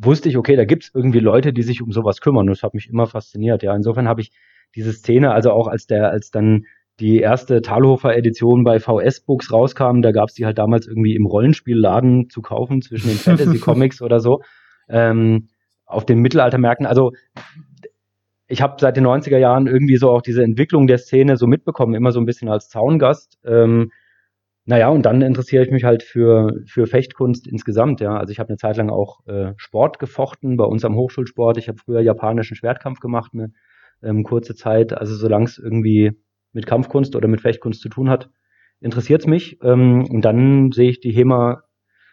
wusste ich, okay, da gibt's irgendwie Leute, die sich um sowas kümmern. Und das hat mich immer fasziniert. Ja, insofern habe ich diese Szene, also auch als der, als dann die erste Talhofer-Edition bei VS-Books rauskam, da gab's die halt damals irgendwie im Rollenspielladen zu kaufen zwischen den Fantasy-Comics [LAUGHS] oder so. Ähm, auf den Mittelaltermärkten. Also ich habe seit den 90er Jahren irgendwie so auch diese Entwicklung der Szene so mitbekommen, immer so ein bisschen als Zaungast. Ähm, naja, und dann interessiere ich mich halt für, für Fechtkunst insgesamt, ja. Also ich habe eine Zeit lang auch äh, Sport gefochten, bei uns am Hochschulsport. Ich habe früher japanischen Schwertkampf gemacht, eine ähm, kurze Zeit. Also solange es irgendwie mit Kampfkunst oder mit Fechtkunst zu tun hat, interessiert es mich. Ähm, und dann sehe ich die HEMA,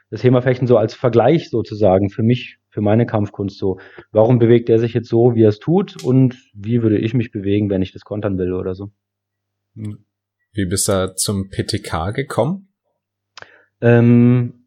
das HEMA-Fechten so als Vergleich sozusagen für mich, für meine Kampfkunst so. Warum bewegt er sich jetzt so, wie er es tut und wie würde ich mich bewegen, wenn ich das kontern will oder so. Hm. Wie bist du zum PTK gekommen? Ähm,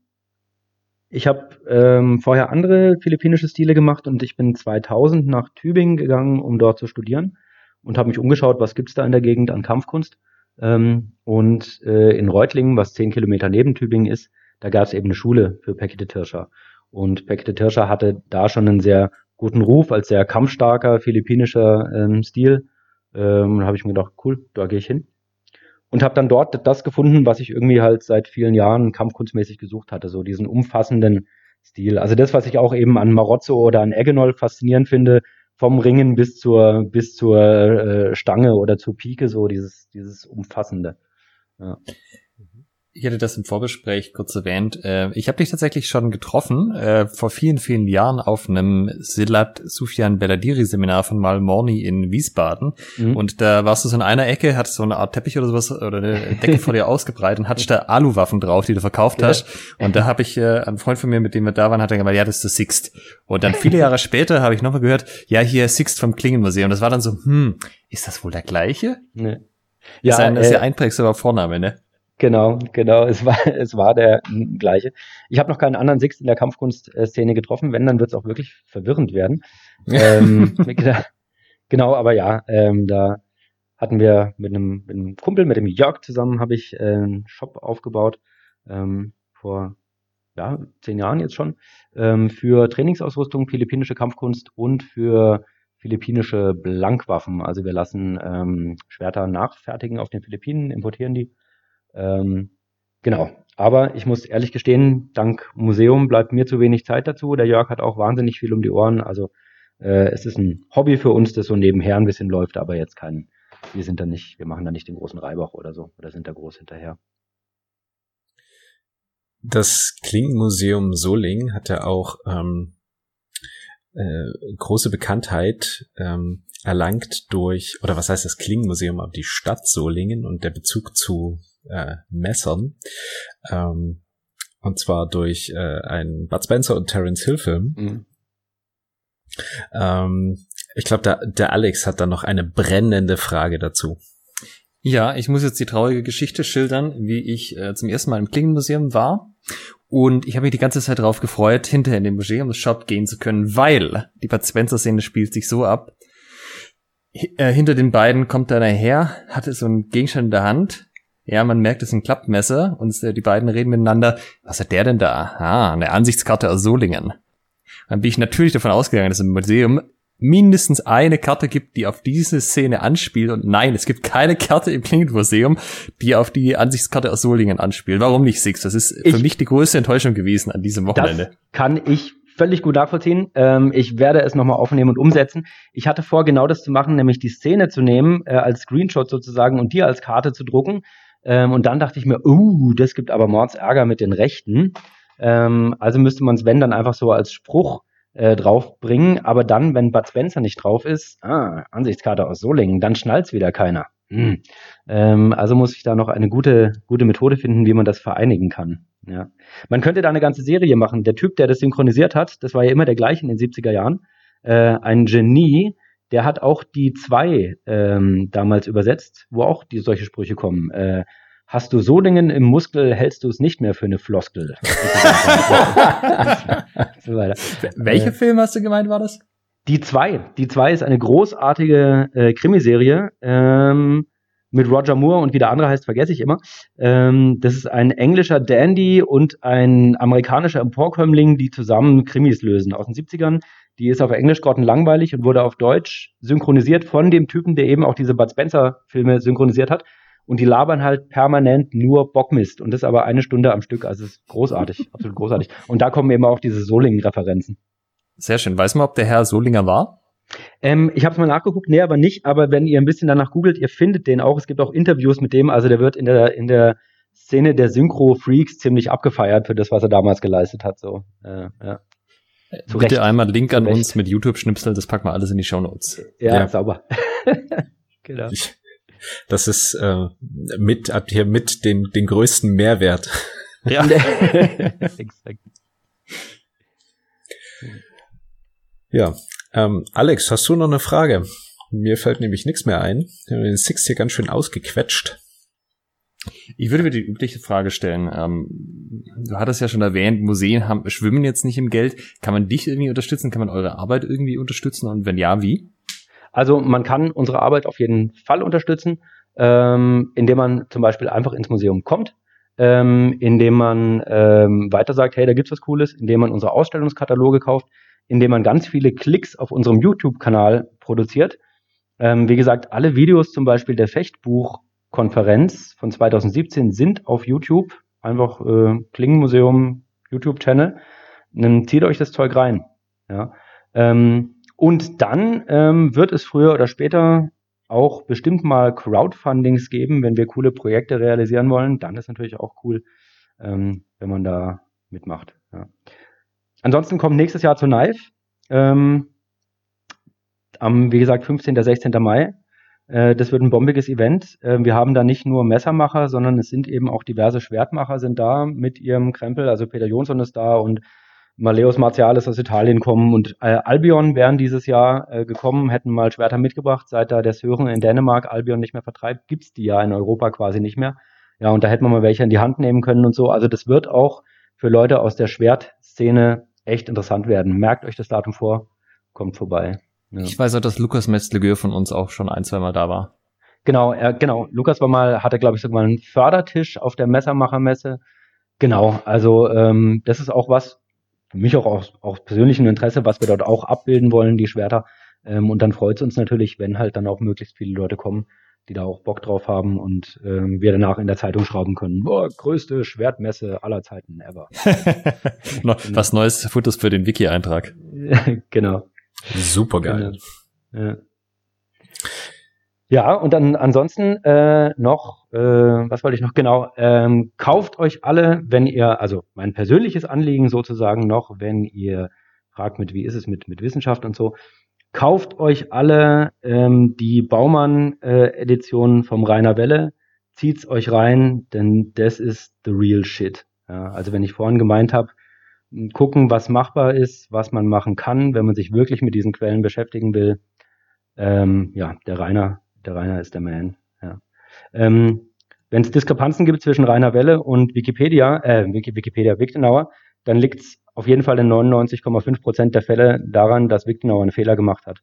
ich habe ähm, vorher andere philippinische Stile gemacht und ich bin 2000 nach Tübingen gegangen, um dort zu studieren und habe mich umgeschaut, was gibt's da in der Gegend an Kampfkunst. Ähm, und äh, in Reutlingen, was zehn Kilometer neben Tübingen ist, da gab es eben eine Schule für Pekete Tirscher. Und Pekete Tirscher hatte da schon einen sehr guten Ruf als sehr kampfstarker philippinischer ähm, Stil. Ähm, da habe ich mir gedacht, cool, da gehe ich hin und habe dann dort das gefunden, was ich irgendwie halt seit vielen Jahren kampfkunstmäßig gesucht hatte, so diesen umfassenden Stil. Also das, was ich auch eben an Marozzo oder an Eggenol faszinierend finde, vom Ringen bis zur bis zur äh, Stange oder zur Pike, so dieses dieses umfassende. Ja. Ich hätte das im Vorbesprech kurz erwähnt. Äh, ich habe dich tatsächlich schon getroffen, äh, vor vielen, vielen Jahren auf einem Silat Sufjan Beladiri Seminar von Malmorni in Wiesbaden. Mhm. Und da warst du so in einer Ecke, hattest so eine Art Teppich oder sowas oder eine Decke vor dir [LAUGHS] ausgebreitet und hattest da Aluwaffen drauf, die du verkauft hast. Ja. Und da habe ich, äh, ein Freund von mir, mit dem wir da waren, hat dann gesagt, ja, das ist der Sixt. Und dann viele Jahre später habe ich nochmal gehört, ja, hier Sixt vom Klingenmuseum. Das war dann so, hm, ist das wohl der gleiche? Nee. Ja, ist ein äh, sehr einprägsamer Vorname, ne? Genau, genau. Es war, [LAUGHS] es war der gleiche. Ich habe noch keinen anderen Sixt in der Kampfkunstszene getroffen. Wenn, dann wird es auch wirklich verwirrend werden. ähm, [LAUGHS] genau, aber ja, ähm, da hatten wir mit einem, mit einem Kumpel, mit dem Jörg zusammen, habe ich äh, einen Shop aufgebaut ähm, vor ja, zehn Jahren jetzt schon ähm, für Trainingsausrüstung, philippinische Kampfkunst und für philippinische Blankwaffen. Also wir lassen ähm, Schwerter nachfertigen auf den Philippinen, importieren die ähm, genau. Aber ich muss ehrlich gestehen, dank Museum bleibt mir zu wenig Zeit dazu. Der Jörg hat auch wahnsinnig viel um die Ohren. Also äh, es ist ein Hobby für uns, das so nebenher ein bisschen läuft, aber jetzt kein, wir sind da nicht, wir machen da nicht den großen Reibach oder so, oder sind da groß hinterher. Das Klingenmuseum Soling hatte auch ähm, äh, große Bekanntheit ähm, erlangt durch, oder was heißt das Klingenmuseum, aber die Stadt Solingen und der Bezug zu äh, Messern. Ähm, und zwar durch äh, einen Bud Spencer und Terence Hill Film. Mhm. Ähm, ich glaube, der, der Alex hat da noch eine brennende Frage dazu. Ja, ich muss jetzt die traurige Geschichte schildern, wie ich äh, zum ersten Mal im Klingenmuseum war. Und ich habe mich die ganze Zeit darauf gefreut, hinterher in den Museumsshop gehen zu können, weil die Bud Spencer-Szene spielt sich so ab. H äh, hinter den beiden kommt einer her, hatte so einen Gegenstand in der Hand, ja, man merkt, es ist ein Klappmesser und äh, die beiden reden miteinander. Was hat der denn da? Ah, eine Ansichtskarte aus Solingen. Dann bin ich natürlich davon ausgegangen, dass es im Museum mindestens eine Karte gibt, die auf diese Szene anspielt. Und nein, es gibt keine Karte im Klingenmuseum, die auf die Ansichtskarte aus Solingen anspielt. Warum nicht, Six? Das ist ich, für mich die größte Enttäuschung gewesen an diesem Wochenende. Das kann ich völlig gut nachvollziehen. Ähm, ich werde es nochmal aufnehmen und umsetzen. Ich hatte vor, genau das zu machen, nämlich die Szene zu nehmen, äh, als Screenshot sozusagen und die als Karte zu drucken ähm, und dann dachte ich mir, uh, das gibt aber Mordsärger mit den Rechten. Ähm, also müsste man es, wenn, dann einfach so als Spruch äh, draufbringen. Aber dann, wenn Bud Spencer nicht drauf ist, ah, Ansichtskarte aus Solingen, dann schnallt's wieder keiner. Hm. Ähm, also muss ich da noch eine gute, gute Methode finden, wie man das vereinigen kann. Ja. Man könnte da eine ganze Serie machen. Der Typ, der das synchronisiert hat, das war ja immer der gleiche in den 70er Jahren, äh, ein Genie, der hat auch die zwei ähm, damals übersetzt, wo auch die solche Sprüche kommen. Äh, hast du Solingen im Muskel, hältst du es nicht mehr für eine Floskel. [LAUGHS] [LAUGHS] so Welche äh, Film hast du gemeint, war das? Die zwei. Die zwei ist eine großartige äh, Krimiserie ähm, mit Roger Moore und wie der andere heißt, vergesse ich immer. Ähm, das ist ein englischer Dandy und ein amerikanischer Emporkömmling, die zusammen Krimis lösen aus den 70ern. Die ist auf Englisch langweilig und wurde auf Deutsch synchronisiert von dem Typen, der eben auch diese Bud Spencer-Filme synchronisiert hat. Und die labern halt permanent nur Bockmist. Und das aber eine Stunde am Stück. Also es ist großartig, [LAUGHS] absolut großartig. Und da kommen eben auch diese Solingen-Referenzen. Sehr schön. Weiß man, ob der Herr Solinger war? Ähm, ich habe es mal nachgeguckt, nee, aber nicht. Aber wenn ihr ein bisschen danach googelt, ihr findet den auch. Es gibt auch Interviews mit dem. Also der wird in der in der Szene der Synchro-Freaks ziemlich abgefeiert für das, was er damals geleistet hat. So, äh, ja. Zu Bitte Recht. einmal Link an uns mit YouTube-Schnipsel, das packen wir alles in die Show Notes. Ja, ja. sauber. [LAUGHS] genau. Das ist äh, mit ab hier mit den den größten Mehrwert. [LAUGHS] Ja. [LAUGHS] Exakt. Ja, ähm, Alex, hast du noch eine Frage? Mir fällt nämlich nichts mehr ein. Wir haben den Six hier ganz schön ausgequetscht. Ich würde mir die übliche Frage stellen. Ähm, du hattest ja schon erwähnt, Museen haben, schwimmen jetzt nicht im Geld. Kann man dich irgendwie unterstützen? Kann man eure Arbeit irgendwie unterstützen? Und wenn ja, wie? Also man kann unsere Arbeit auf jeden Fall unterstützen, ähm, indem man zum Beispiel einfach ins Museum kommt, ähm, indem man ähm, weiter sagt, hey, da gibt's was Cooles, indem man unsere Ausstellungskataloge kauft, indem man ganz viele Klicks auf unserem YouTube-Kanal produziert. Ähm, wie gesagt, alle Videos zum Beispiel der Fechtbuch Konferenz von 2017 sind auf YouTube. Einfach äh, Klingenmuseum YouTube-Channel. Zieht euch das Zeug rein. Ja. Ähm, und dann ähm, wird es früher oder später auch bestimmt mal Crowdfundings geben, wenn wir coole Projekte realisieren wollen. Dann ist natürlich auch cool, ähm, wenn man da mitmacht. Ja. Ansonsten kommt nächstes Jahr zu Knife. Ähm, am, wie gesagt, 15. 16. Mai. Äh, das wird ein bombiges Event. Äh, wir haben da nicht nur Messermacher, sondern es sind eben auch diverse Schwertmacher sind da mit ihrem Krempel. Also Peter Jonsson ist da und Maleus Martialis aus Italien kommen und äh, Albion wären dieses Jahr äh, gekommen, hätten mal Schwerter mitgebracht. Seit da der Sören in Dänemark Albion nicht mehr vertreibt, gibt's die ja in Europa quasi nicht mehr. Ja, und da hätten wir mal welche in die Hand nehmen können und so. Also das wird auch für Leute aus der Schwertszene echt interessant werden. Merkt euch das Datum vor, kommt vorbei. Ja. Ich weiß auch, dass Lukas Metzlegür von uns auch schon ein, zwei Mal da war. Genau, er, genau. Lukas war mal, hatte, glaube ich, sogar mal einen Fördertisch auf der Messermachermesse. Genau, also ähm, das ist auch was, für mich auch aus, aus persönlichem Interesse, was wir dort auch abbilden wollen, die Schwerter. Ähm, und dann freut es uns natürlich, wenn halt dann auch möglichst viele Leute kommen, die da auch Bock drauf haben und ähm, wir danach in der Zeitung schrauben können. Boah, größte Schwertmesse aller Zeiten ever. [LAUGHS] was Neues Fotos für den Wiki-Eintrag. [LAUGHS] genau. Super geil. Ja. ja. und dann ansonsten äh, noch, äh, was wollte ich noch genau, ähm, kauft euch alle, wenn ihr, also mein persönliches Anliegen sozusagen noch, wenn ihr fragt mit, wie ist es mit, mit Wissenschaft und so, kauft euch alle ähm, die Baumann-Edition äh, vom Rainer Welle, zieht's euch rein, denn das ist the real shit. Ja, also wenn ich vorhin gemeint habe, gucken, was machbar ist, was man machen kann, wenn man sich wirklich mit diesen Quellen beschäftigen will. Ähm, ja, der Rainer, der Rainer ist der Man. Ja. Ähm, wenn es Diskrepanzen gibt zwischen Rainer Welle und Wikipedia, äh, Wikipedia Wichtenauer, dann liegt es auf jeden Fall in 99,5 Prozent der Fälle daran, dass Wichtenauer einen Fehler gemacht hat.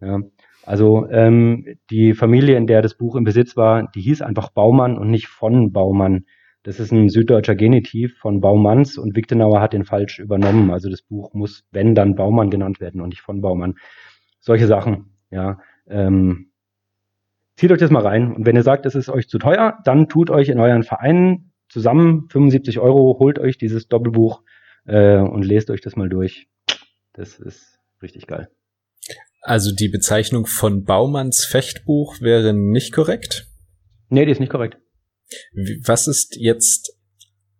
Ja. Also ähm, die Familie, in der das Buch im Besitz war, die hieß einfach Baumann und nicht von Baumann. Das ist ein süddeutscher Genitiv von Baumanns und Wichtenauer hat den falsch übernommen. Also das Buch muss, wenn, dann Baumann genannt werden und nicht von Baumann. Solche Sachen, ja. Ähm, zieht euch das mal rein. Und wenn ihr sagt, es ist euch zu teuer, dann tut euch in euren Vereinen zusammen 75 Euro, holt euch dieses Doppelbuch äh, und lest euch das mal durch. Das ist richtig geil. Also die Bezeichnung von Baumanns Fechtbuch wäre nicht korrekt? Nee, die ist nicht korrekt. Was ist jetzt,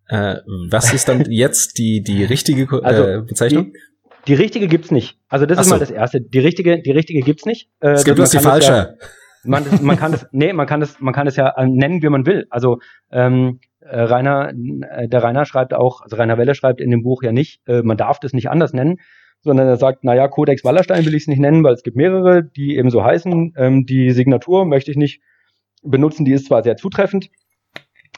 äh, was ist dann [LAUGHS] jetzt die, die richtige äh, also, Bezeichnung? Die, die richtige gibt's nicht. Also das Ach ist so. mal das erste. Die richtige, die richtige gibt's nicht. Äh, es gibt bloß die falsche. Ja, man, man kann es, [LAUGHS] nee, man kann es, man kann es ja äh, nennen, wie man will. Also ähm, äh, Rainer, äh, der Rainer schreibt auch, also Rainer Welle schreibt in dem Buch ja nicht, äh, man darf das nicht anders nennen, sondern er sagt, naja, Codex Wallerstein will ich es nicht nennen, weil es gibt mehrere, die eben so heißen. Ähm, die Signatur möchte ich nicht benutzen, die ist zwar sehr zutreffend,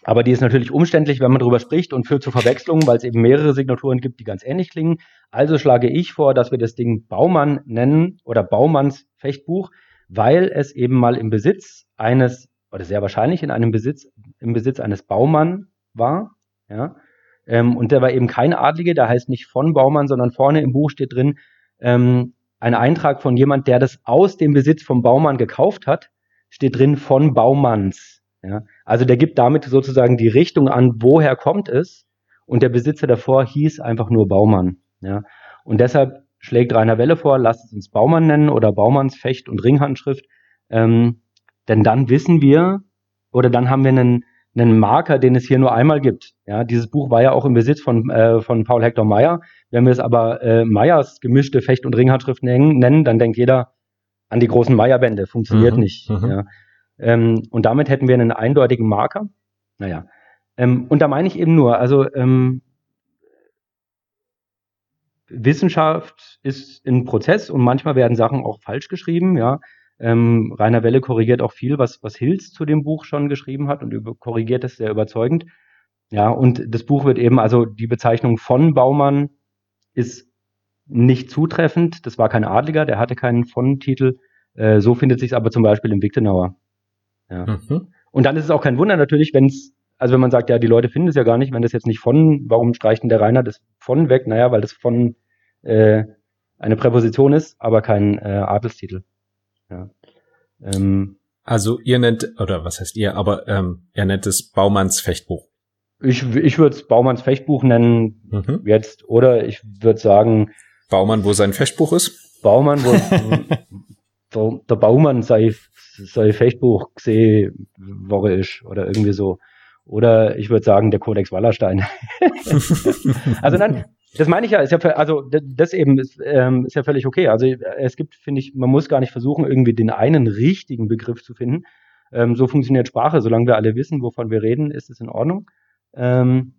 aber die ist natürlich umständlich, wenn man darüber spricht und führt zu Verwechslungen, weil es eben mehrere Signaturen gibt, die ganz ähnlich klingen. Also schlage ich vor, dass wir das Ding Baumann nennen oder Baumanns Fechtbuch, weil es eben mal im Besitz eines, oder sehr wahrscheinlich in einem Besitz, im Besitz eines Baumann war, ja. Ähm, und der war eben kein Adlige, der heißt nicht von Baumann, sondern vorne im Buch steht drin, ähm, ein Eintrag von jemand, der das aus dem Besitz vom Baumann gekauft hat, steht drin von Baumanns. Ja? Also der gibt damit sozusagen die Richtung an, woher kommt es. Und der Besitzer davor hieß einfach nur Baumann. Ja? Und deshalb schlägt Rainer Welle vor, lasst es uns Baumann nennen oder Baumanns Fecht- und Ringhandschrift. Ähm, denn dann wissen wir oder dann haben wir einen, einen Marker, den es hier nur einmal gibt. Ja, dieses Buch war ja auch im Besitz von, äh, von Paul Hector Meyer. Wenn wir es aber äh, Meyers gemischte Fecht- und Ringhandschrift nennen, dann denkt jeder an die großen Meyer-Bände. Funktioniert mhm, nicht. Mhm. Ja. Ähm, und damit hätten wir einen eindeutigen Marker. Naja. Ähm, und da meine ich eben nur, also ähm, Wissenschaft ist ein Prozess und manchmal werden Sachen auch falsch geschrieben, ja. Ähm, Rainer Welle korrigiert auch viel, was, was Hills zu dem Buch schon geschrieben hat und über, korrigiert es sehr überzeugend. Ja, und das Buch wird eben, also die Bezeichnung von Baumann ist nicht zutreffend. Das war kein Adliger, der hatte keinen von-Titel. Äh, so findet sich aber zum Beispiel im Wichtenauer. Ja. Mhm. Und dann ist es auch kein Wunder natürlich, wenn es, also wenn man sagt, ja, die Leute finden es ja gar nicht, wenn das jetzt nicht von, warum streicht denn der Rainer das von weg? Naja, weil das von äh, eine Präposition ist, aber kein äh, Adelstitel. Ja. Ähm, also ihr nennt, oder was heißt ihr, aber ähm, er nennt es Baumanns Fechtbuch. Ich, ich würde es Baumanns Fechtbuch nennen mhm. jetzt, oder ich würde sagen. Baumann, wo sein Fechtbuch ist? Baumann, wo [LAUGHS] der, der Baumann sei soll Fechtbuch gesehen Woche ist oder irgendwie so. Oder ich würde sagen, der Kodex Wallerstein. [LAUGHS] also dann, das meine ich ja, ist ja, also das eben ist, ähm, ist ja völlig okay. Also es gibt, finde ich, man muss gar nicht versuchen, irgendwie den einen richtigen Begriff zu finden. Ähm, so funktioniert Sprache. Solange wir alle wissen, wovon wir reden, ist es in Ordnung. Ähm,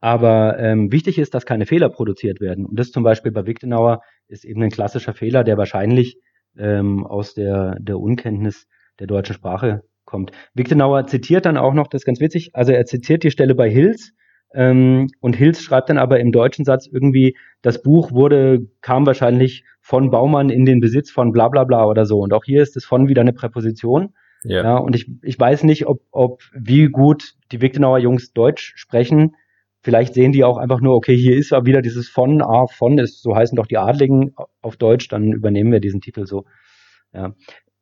aber ähm, wichtig ist, dass keine Fehler produziert werden. Und das zum Beispiel bei Wichtenauer ist eben ein klassischer Fehler, der wahrscheinlich ähm, aus der, der Unkenntnis der deutschen Sprache kommt. Wichtenauer zitiert dann auch noch, das ist ganz witzig, also er zitiert die Stelle bei Hills ähm, und Hills schreibt dann aber im deutschen Satz irgendwie, das Buch wurde, kam wahrscheinlich von Baumann in den Besitz von bla bla bla oder so. Und auch hier ist es von wieder eine Präposition. Ja. ja und ich, ich weiß nicht, ob, ob wie gut die Wichtenauer Jungs Deutsch sprechen. Vielleicht sehen die auch einfach nur, okay, hier ist ja wieder dieses von, ah, von ist, so heißen doch die Adligen auf Deutsch, dann übernehmen wir diesen Titel so. Ja.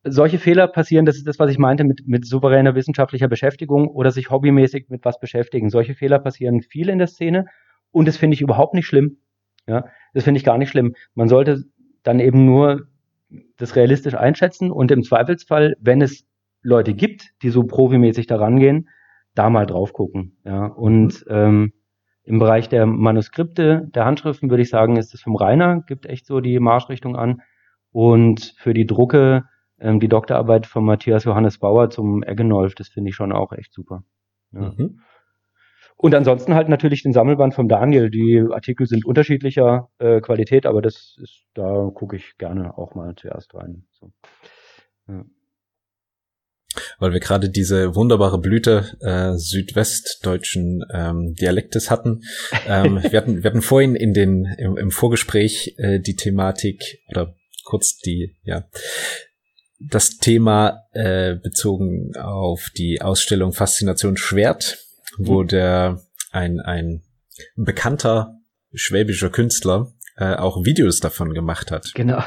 Solche Fehler passieren, das ist das, was ich meinte mit, mit souveräner wissenschaftlicher Beschäftigung oder sich hobbymäßig mit was beschäftigen. Solche Fehler passieren viel in der Szene und das finde ich überhaupt nicht schlimm. Ja, das finde ich gar nicht schlimm. Man sollte dann eben nur das realistisch einschätzen und im Zweifelsfall, wenn es Leute gibt, die so profimäßig daran gehen, da mal drauf gucken. Ja, und ähm, im Bereich der Manuskripte, der Handschriften würde ich sagen, ist es vom Rainer, gibt echt so die Marschrichtung an. Und für die Drucke, ähm, die Doktorarbeit von Matthias Johannes Bauer zum Eggenolf, das finde ich schon auch echt super. Ja. Mhm. Und ansonsten halt natürlich den Sammelband vom Daniel. Die Artikel sind unterschiedlicher äh, Qualität, aber das ist, da gucke ich gerne auch mal zuerst rein. So. Ja weil wir gerade diese wunderbare Blüte äh, südwestdeutschen ähm, Dialektes hatten. Ähm, [LAUGHS] wir, hatten wir hatten vorhin in den im, im Vorgespräch äh, die Thematik oder kurz die ja das Thema äh, bezogen auf die Ausstellung Faszination Schwert, wo mhm. der ein ein bekannter schwäbischer Künstler äh, auch Videos davon gemacht hat. Genau.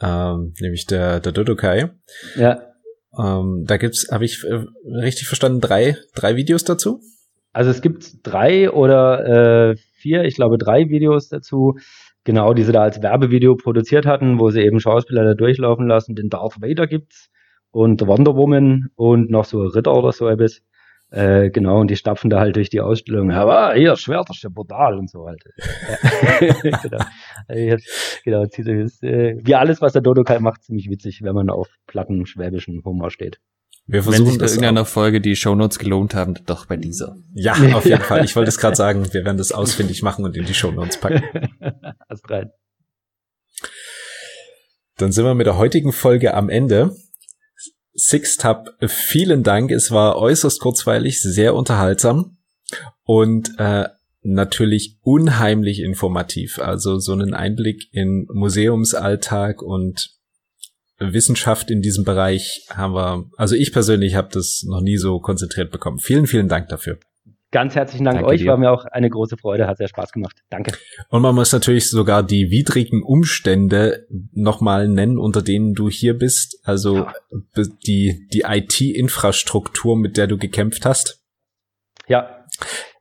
Ähm, nämlich der, der Dodokai. Ja. Ähm, da gibt's, habe ich äh, richtig verstanden, drei, drei Videos dazu? Also es gibt drei oder äh, vier, ich glaube drei Videos dazu, genau, die sie da als Werbevideo produziert hatten, wo sie eben Schauspieler da durchlaufen lassen. Den Darth Vader gibt's und Wonder Woman und noch so Ritter oder so etwas. Äh, genau, und die stapfen da halt durch die Ausstellung. Aber hier, Schwerter ist ja brutal und so halt. [LAUGHS] Ja. [LAUGHS] genau. Jetzt, genau, ist, äh, wie alles, was der Dodokai macht, ziemlich witzig, wenn man auf platten schwäbischen Humor steht. Wir versuchen Wenn sich bei irgendeiner Folge die Shownotes gelohnt haben, doch bei dieser. Ja, [LAUGHS] auf jeden Fall. Ich wollte es gerade sagen, wir werden das ausfindig machen und in die Shownotes packen. Hast rein. Dann sind wir mit der heutigen Folge am Ende. Sixtab, vielen Dank. Es war äußerst kurzweilig, sehr unterhaltsam und äh, natürlich unheimlich informativ. Also so einen Einblick in Museumsalltag und Wissenschaft in diesem Bereich haben wir, also ich persönlich habe das noch nie so konzentriert bekommen. Vielen, vielen Dank dafür. Ganz herzlichen Dank Danke euch, dir. war mir auch eine große Freude, hat sehr Spaß gemacht. Danke. Und man muss natürlich sogar die widrigen Umstände nochmal nennen, unter denen du hier bist. Also ja. die, die IT-Infrastruktur, mit der du gekämpft hast. Ja.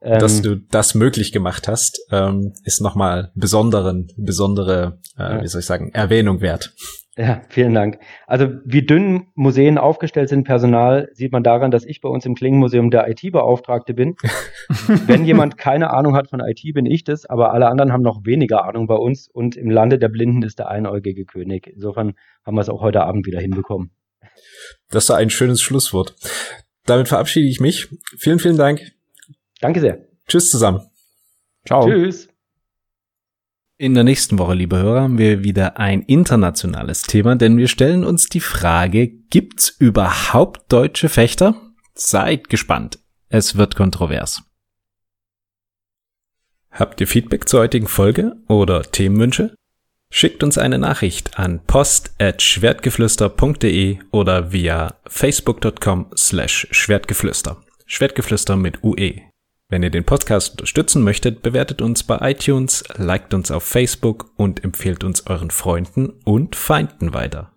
Dass ähm, du das möglich gemacht hast, ähm, ist nochmal besonderen, besondere, äh, ja. wie soll ich sagen, Erwähnung wert. Ja, vielen Dank. Also wie dünn Museen aufgestellt sind, Personal, sieht man daran, dass ich bei uns im Klingenmuseum der IT-Beauftragte bin. [LAUGHS] Wenn jemand keine Ahnung hat von IT, bin ich das, aber alle anderen haben noch weniger Ahnung bei uns und im Lande der Blinden ist der einäugige König. Insofern haben wir es auch heute Abend wieder hinbekommen. Das war ein schönes Schlusswort. Damit verabschiede ich mich. Vielen, vielen Dank. Danke sehr. Tschüss zusammen. Ciao. Tschüss. In der nächsten Woche, liebe Hörer, haben wir wieder ein internationales Thema, denn wir stellen uns die Frage, gibt's überhaupt deutsche Fechter? Seid gespannt. Es wird kontrovers. Habt ihr Feedback zur heutigen Folge oder Themenwünsche? Schickt uns eine Nachricht an post@schwertgeflüster.de oder via facebook.com slash schwertgeflüster. Schwertgeflüster mit UE. Wenn ihr den Podcast unterstützen möchtet, bewertet uns bei iTunes, liked uns auf Facebook und empfehlt uns euren Freunden und Feinden weiter.